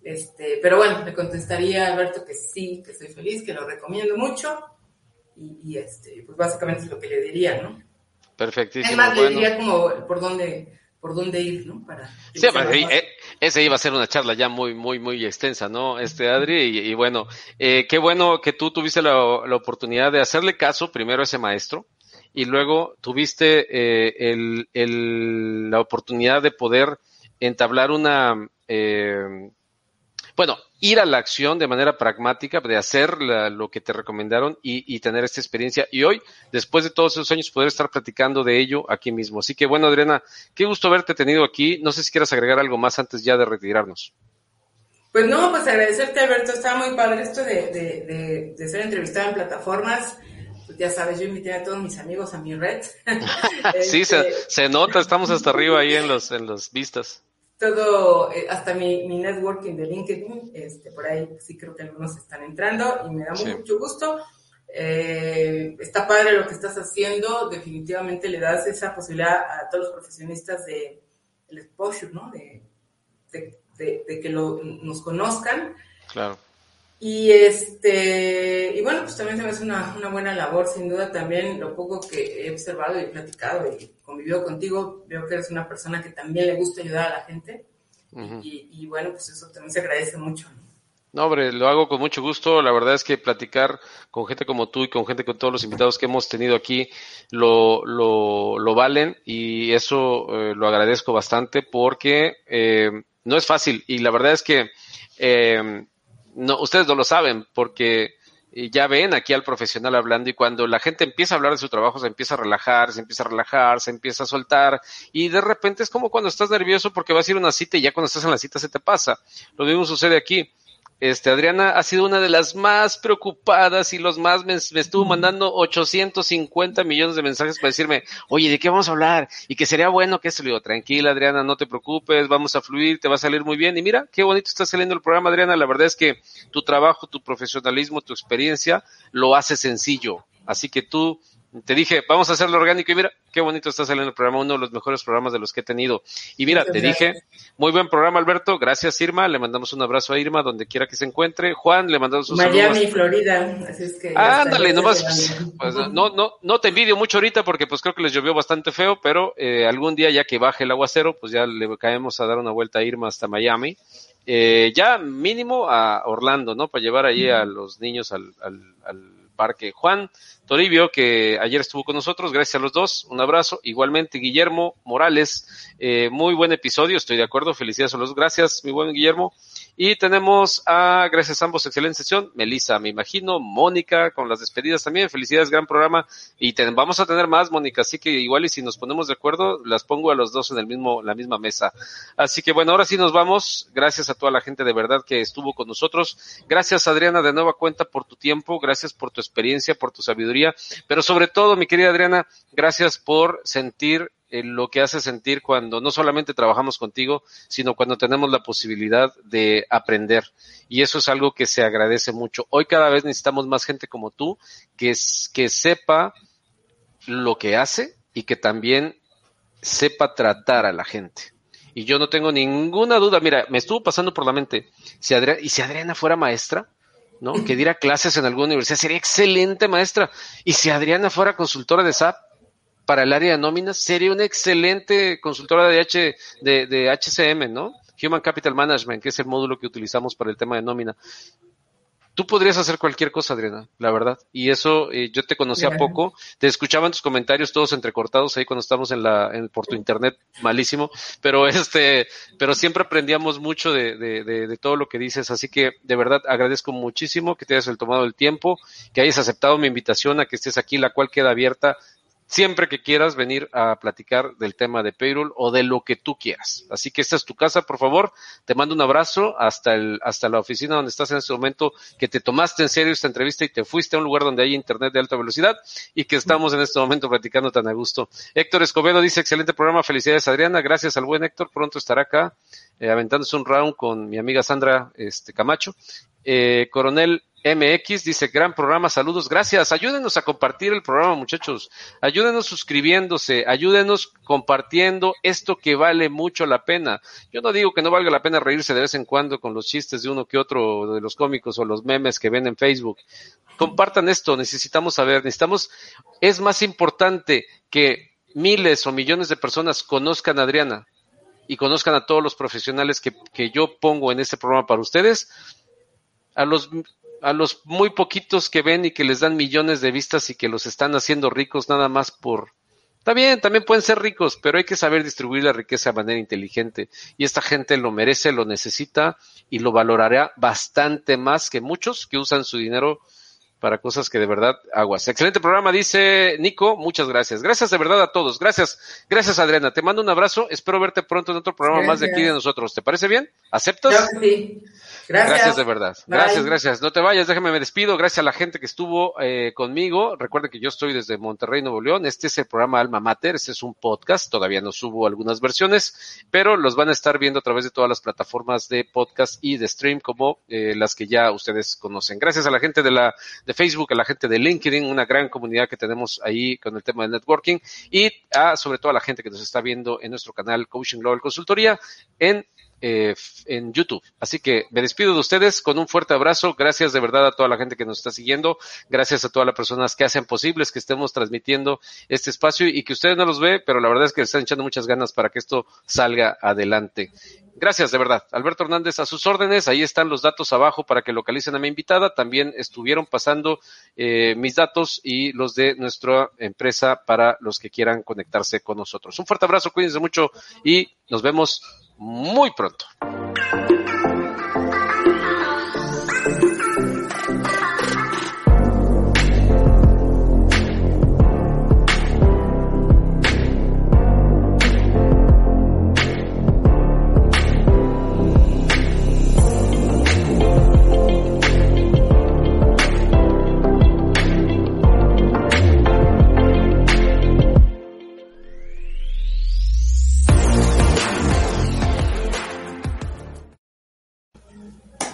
Este, pero bueno, le contestaría a Alberto que sí, que estoy feliz, que lo recomiendo mucho. Y, este, pues básicamente es lo que le diría, ¿no? Perfectísimo. Además, le diría como por dónde, por dónde ir, ¿no? Para sí, eh, ese iba a ser una charla ya muy, muy, muy extensa, ¿no? Este, Adri, y, bueno, eh, qué bueno que tú tuviste la, oportunidad de hacerle caso primero a ese maestro y luego tuviste eh, el, el, la oportunidad de poder entablar una, eh, bueno, ir a la acción de manera pragmática, de hacer lo que te recomendaron y, tener esta experiencia. Y hoy, después de todos esos años, poder estar platicando de ello aquí mismo. Así que bueno, Adriana, qué gusto haberte tenido aquí. No sé si quieras agregar algo más antes ya de retirarnos. Pues no, pues agradecerte, Alberto. Estaba muy padre esto de, ser entrevistado en plataformas. Pues ya sabes, yo invité a todos mis amigos a mi red. sí, se, este, se, nota, estamos hasta arriba ahí en los, en los vistas todo, eh, hasta mi, mi, networking de LinkedIn, este, por ahí sí creo que algunos están entrando y me da mucho gusto. Eh, está padre lo que estás haciendo, definitivamente le das esa posibilidad a todos los profesionistas de el exposure, ¿no? De, de, que lo, nos conozcan. Claro. Y este, y bueno, pues también se me hace una, una, buena labor, sin duda también lo poco que he observado y platicado y convivido contigo, veo que eres una persona que también le gusta ayudar a la gente. y, y, bueno, pues eso también se agradece mucho. ¿no? hombre, lo hago con mucho gusto. La verdad es que platicar con gente como tú y con gente con todos los invitados que hemos tenido aquí lo, lo, lo valen y eso eh, lo agradezco bastante porque eh, no es fácil y la verdad es que eh, no, ustedes no lo saben porque ya ven aquí al profesional hablando y cuando la gente empieza a hablar de su trabajo se empieza a relajar, se empieza a relajar, se empieza a soltar y de repente es como cuando estás nervioso porque vas a ir a una cita y ya cuando estás en la cita se te pasa. Lo mismo sucede aquí. Este, Adriana ha sido una de las más preocupadas y los más me, estuvo mandando 850 millones de mensajes para decirme, oye, ¿de qué vamos a hablar? Y que sería bueno que esto le digo, tranquila Adriana, no te preocupes, vamos a fluir, te va a salir muy bien. Y mira, qué bonito está saliendo el programa, Adriana. La verdad es que tu trabajo, tu profesionalismo, tu experiencia lo hace sencillo. Así que tú te dije, vamos a hacerlo orgánico y mira, qué bonito está saliendo el programa, uno de los mejores programas de los que he tenido. Y mira, te dije, muy buen programa, Alberto, gracias Irma, le mandamos un abrazo a Irma donde quiera que se encuentre. Juan, le mandamos un saludo. Miami, Florida, así es que. Ándale, nomás, pues, no, no, no te envidio mucho ahorita porque pues creo que les llovió bastante feo, pero eh, algún día ya que baje el aguacero, pues ya le caemos a dar una vuelta a Irma hasta Miami. Eh, ya mínimo a Orlando, ¿no? Para llevar ahí a los niños al, al, al parque. Juan, Toribio, que ayer estuvo con nosotros, gracias a los dos, un abrazo. Igualmente, Guillermo Morales, eh, muy buen episodio, estoy de acuerdo, felicidades a los dos, gracias, mi buen Guillermo. Y tenemos a, gracias a ambos, excelente sesión, Melissa, me imagino, Mónica, con las despedidas también, felicidades, gran programa. Y vamos a tener más, Mónica, así que igual y si nos ponemos de acuerdo, las pongo a los dos en el mismo, la misma mesa. Así que bueno, ahora sí nos vamos, gracias a toda la gente de verdad que estuvo con nosotros. Gracias, Adriana, de nueva cuenta por tu tiempo, gracias por tu experiencia, por tu sabiduría, pero sobre todo, mi querida Adriana, gracias por sentir lo que hace sentir cuando no solamente trabajamos contigo, sino cuando tenemos la posibilidad de aprender. Y eso es algo que se agradece mucho. Hoy cada vez necesitamos más gente como tú que, que sepa lo que hace y que también sepa tratar a la gente. Y yo no tengo ninguna duda, mira, me estuvo pasando por la mente, si Adriana, y si Adriana fuera maestra, ¿no? Que diera clases en alguna universidad, sería excelente maestra. Y si Adriana fuera consultora de SAP, para el área de nóminas, sería una excelente consultora de, H, de, de HCM, ¿no? Human Capital Management, que es el módulo que utilizamos para el tema de nómina. Tú podrías hacer cualquier cosa, Adriana, la verdad. Y eso, eh, yo te conocía poco, te escuchaba en tus comentarios todos entrecortados ahí cuando estamos en la, en, por tu internet, malísimo, pero este, pero siempre aprendíamos mucho de, de, de, de, todo lo que dices. Así que, de verdad, agradezco muchísimo que te hayas tomado el tiempo, que hayas aceptado mi invitación a que estés aquí, la cual queda abierta siempre que quieras venir a platicar del tema de payroll o de lo que tú quieras. Así que esta es tu casa, por favor. Te mando un abrazo hasta el, hasta la oficina donde estás en este momento, que te tomaste en serio esta entrevista y te fuiste a un lugar donde hay internet de alta velocidad y que estamos en este momento platicando tan a gusto. Héctor Escobedo dice, excelente programa, felicidades Adriana, gracias al buen Héctor, pronto estará acá, eh, aventándose un round con mi amiga Sandra este, Camacho. Eh, Coronel MX dice, gran programa, saludos, gracias. Ayúdenos a compartir el programa, muchachos. Ayúdenos suscribiéndose, ayúdenos compartiendo esto que vale mucho la pena. Yo no digo que no valga la pena reírse de vez en cuando con los chistes de uno que otro de los cómicos o los memes que ven en Facebook. Compartan esto, necesitamos saber, necesitamos, es más importante que miles o millones de personas conozcan a Adriana y conozcan a todos los profesionales que, que yo pongo en este programa para ustedes a los a los muy poquitos que ven y que les dan millones de vistas y que los están haciendo ricos nada más por... Está bien, también pueden ser ricos, pero hay que saber distribuir la riqueza de manera inteligente. Y esta gente lo merece, lo necesita y lo valorará bastante más que muchos que usan su dinero para cosas que de verdad aguas. Excelente programa, dice Nico. Muchas gracias. Gracias de verdad a todos. Gracias. Gracias, Adriana. Te mando un abrazo. Espero verte pronto en otro programa más de aquí de nosotros. ¿Te parece bien? ¿Aceptas? sí. Gracias. Gracias de verdad. Gracias, gracias. No te vayas, déjame me despido. Gracias a la gente que estuvo eh, conmigo. Recuerden que yo estoy desde Monterrey, Nuevo León. Este es el programa Alma Mater. Este es un podcast. Todavía no subo algunas versiones, pero los van a estar viendo a través de todas las plataformas de podcast y de stream como eh, las que ya ustedes conocen. Gracias a la gente de la de Facebook, a la gente de LinkedIn, una gran comunidad que tenemos ahí con el tema de networking y a sobre todo a la gente que nos está viendo en nuestro canal Coaching Global Consultoría en eh, en YouTube. Así que me despido de ustedes con un fuerte abrazo. Gracias de verdad a toda la gente que nos está siguiendo. Gracias a todas las personas que hacen posibles que estemos transmitiendo este espacio y que ustedes no los ve, pero la verdad es que están echando muchas ganas para que esto salga adelante. Gracias, de verdad. Alberto Hernández, a sus órdenes. Ahí están los datos abajo para que localicen a mi invitada. También estuvieron pasando eh, mis datos y los de nuestra empresa para los que quieran conectarse con nosotros. Un fuerte abrazo, cuídense mucho y nos vemos muy pronto.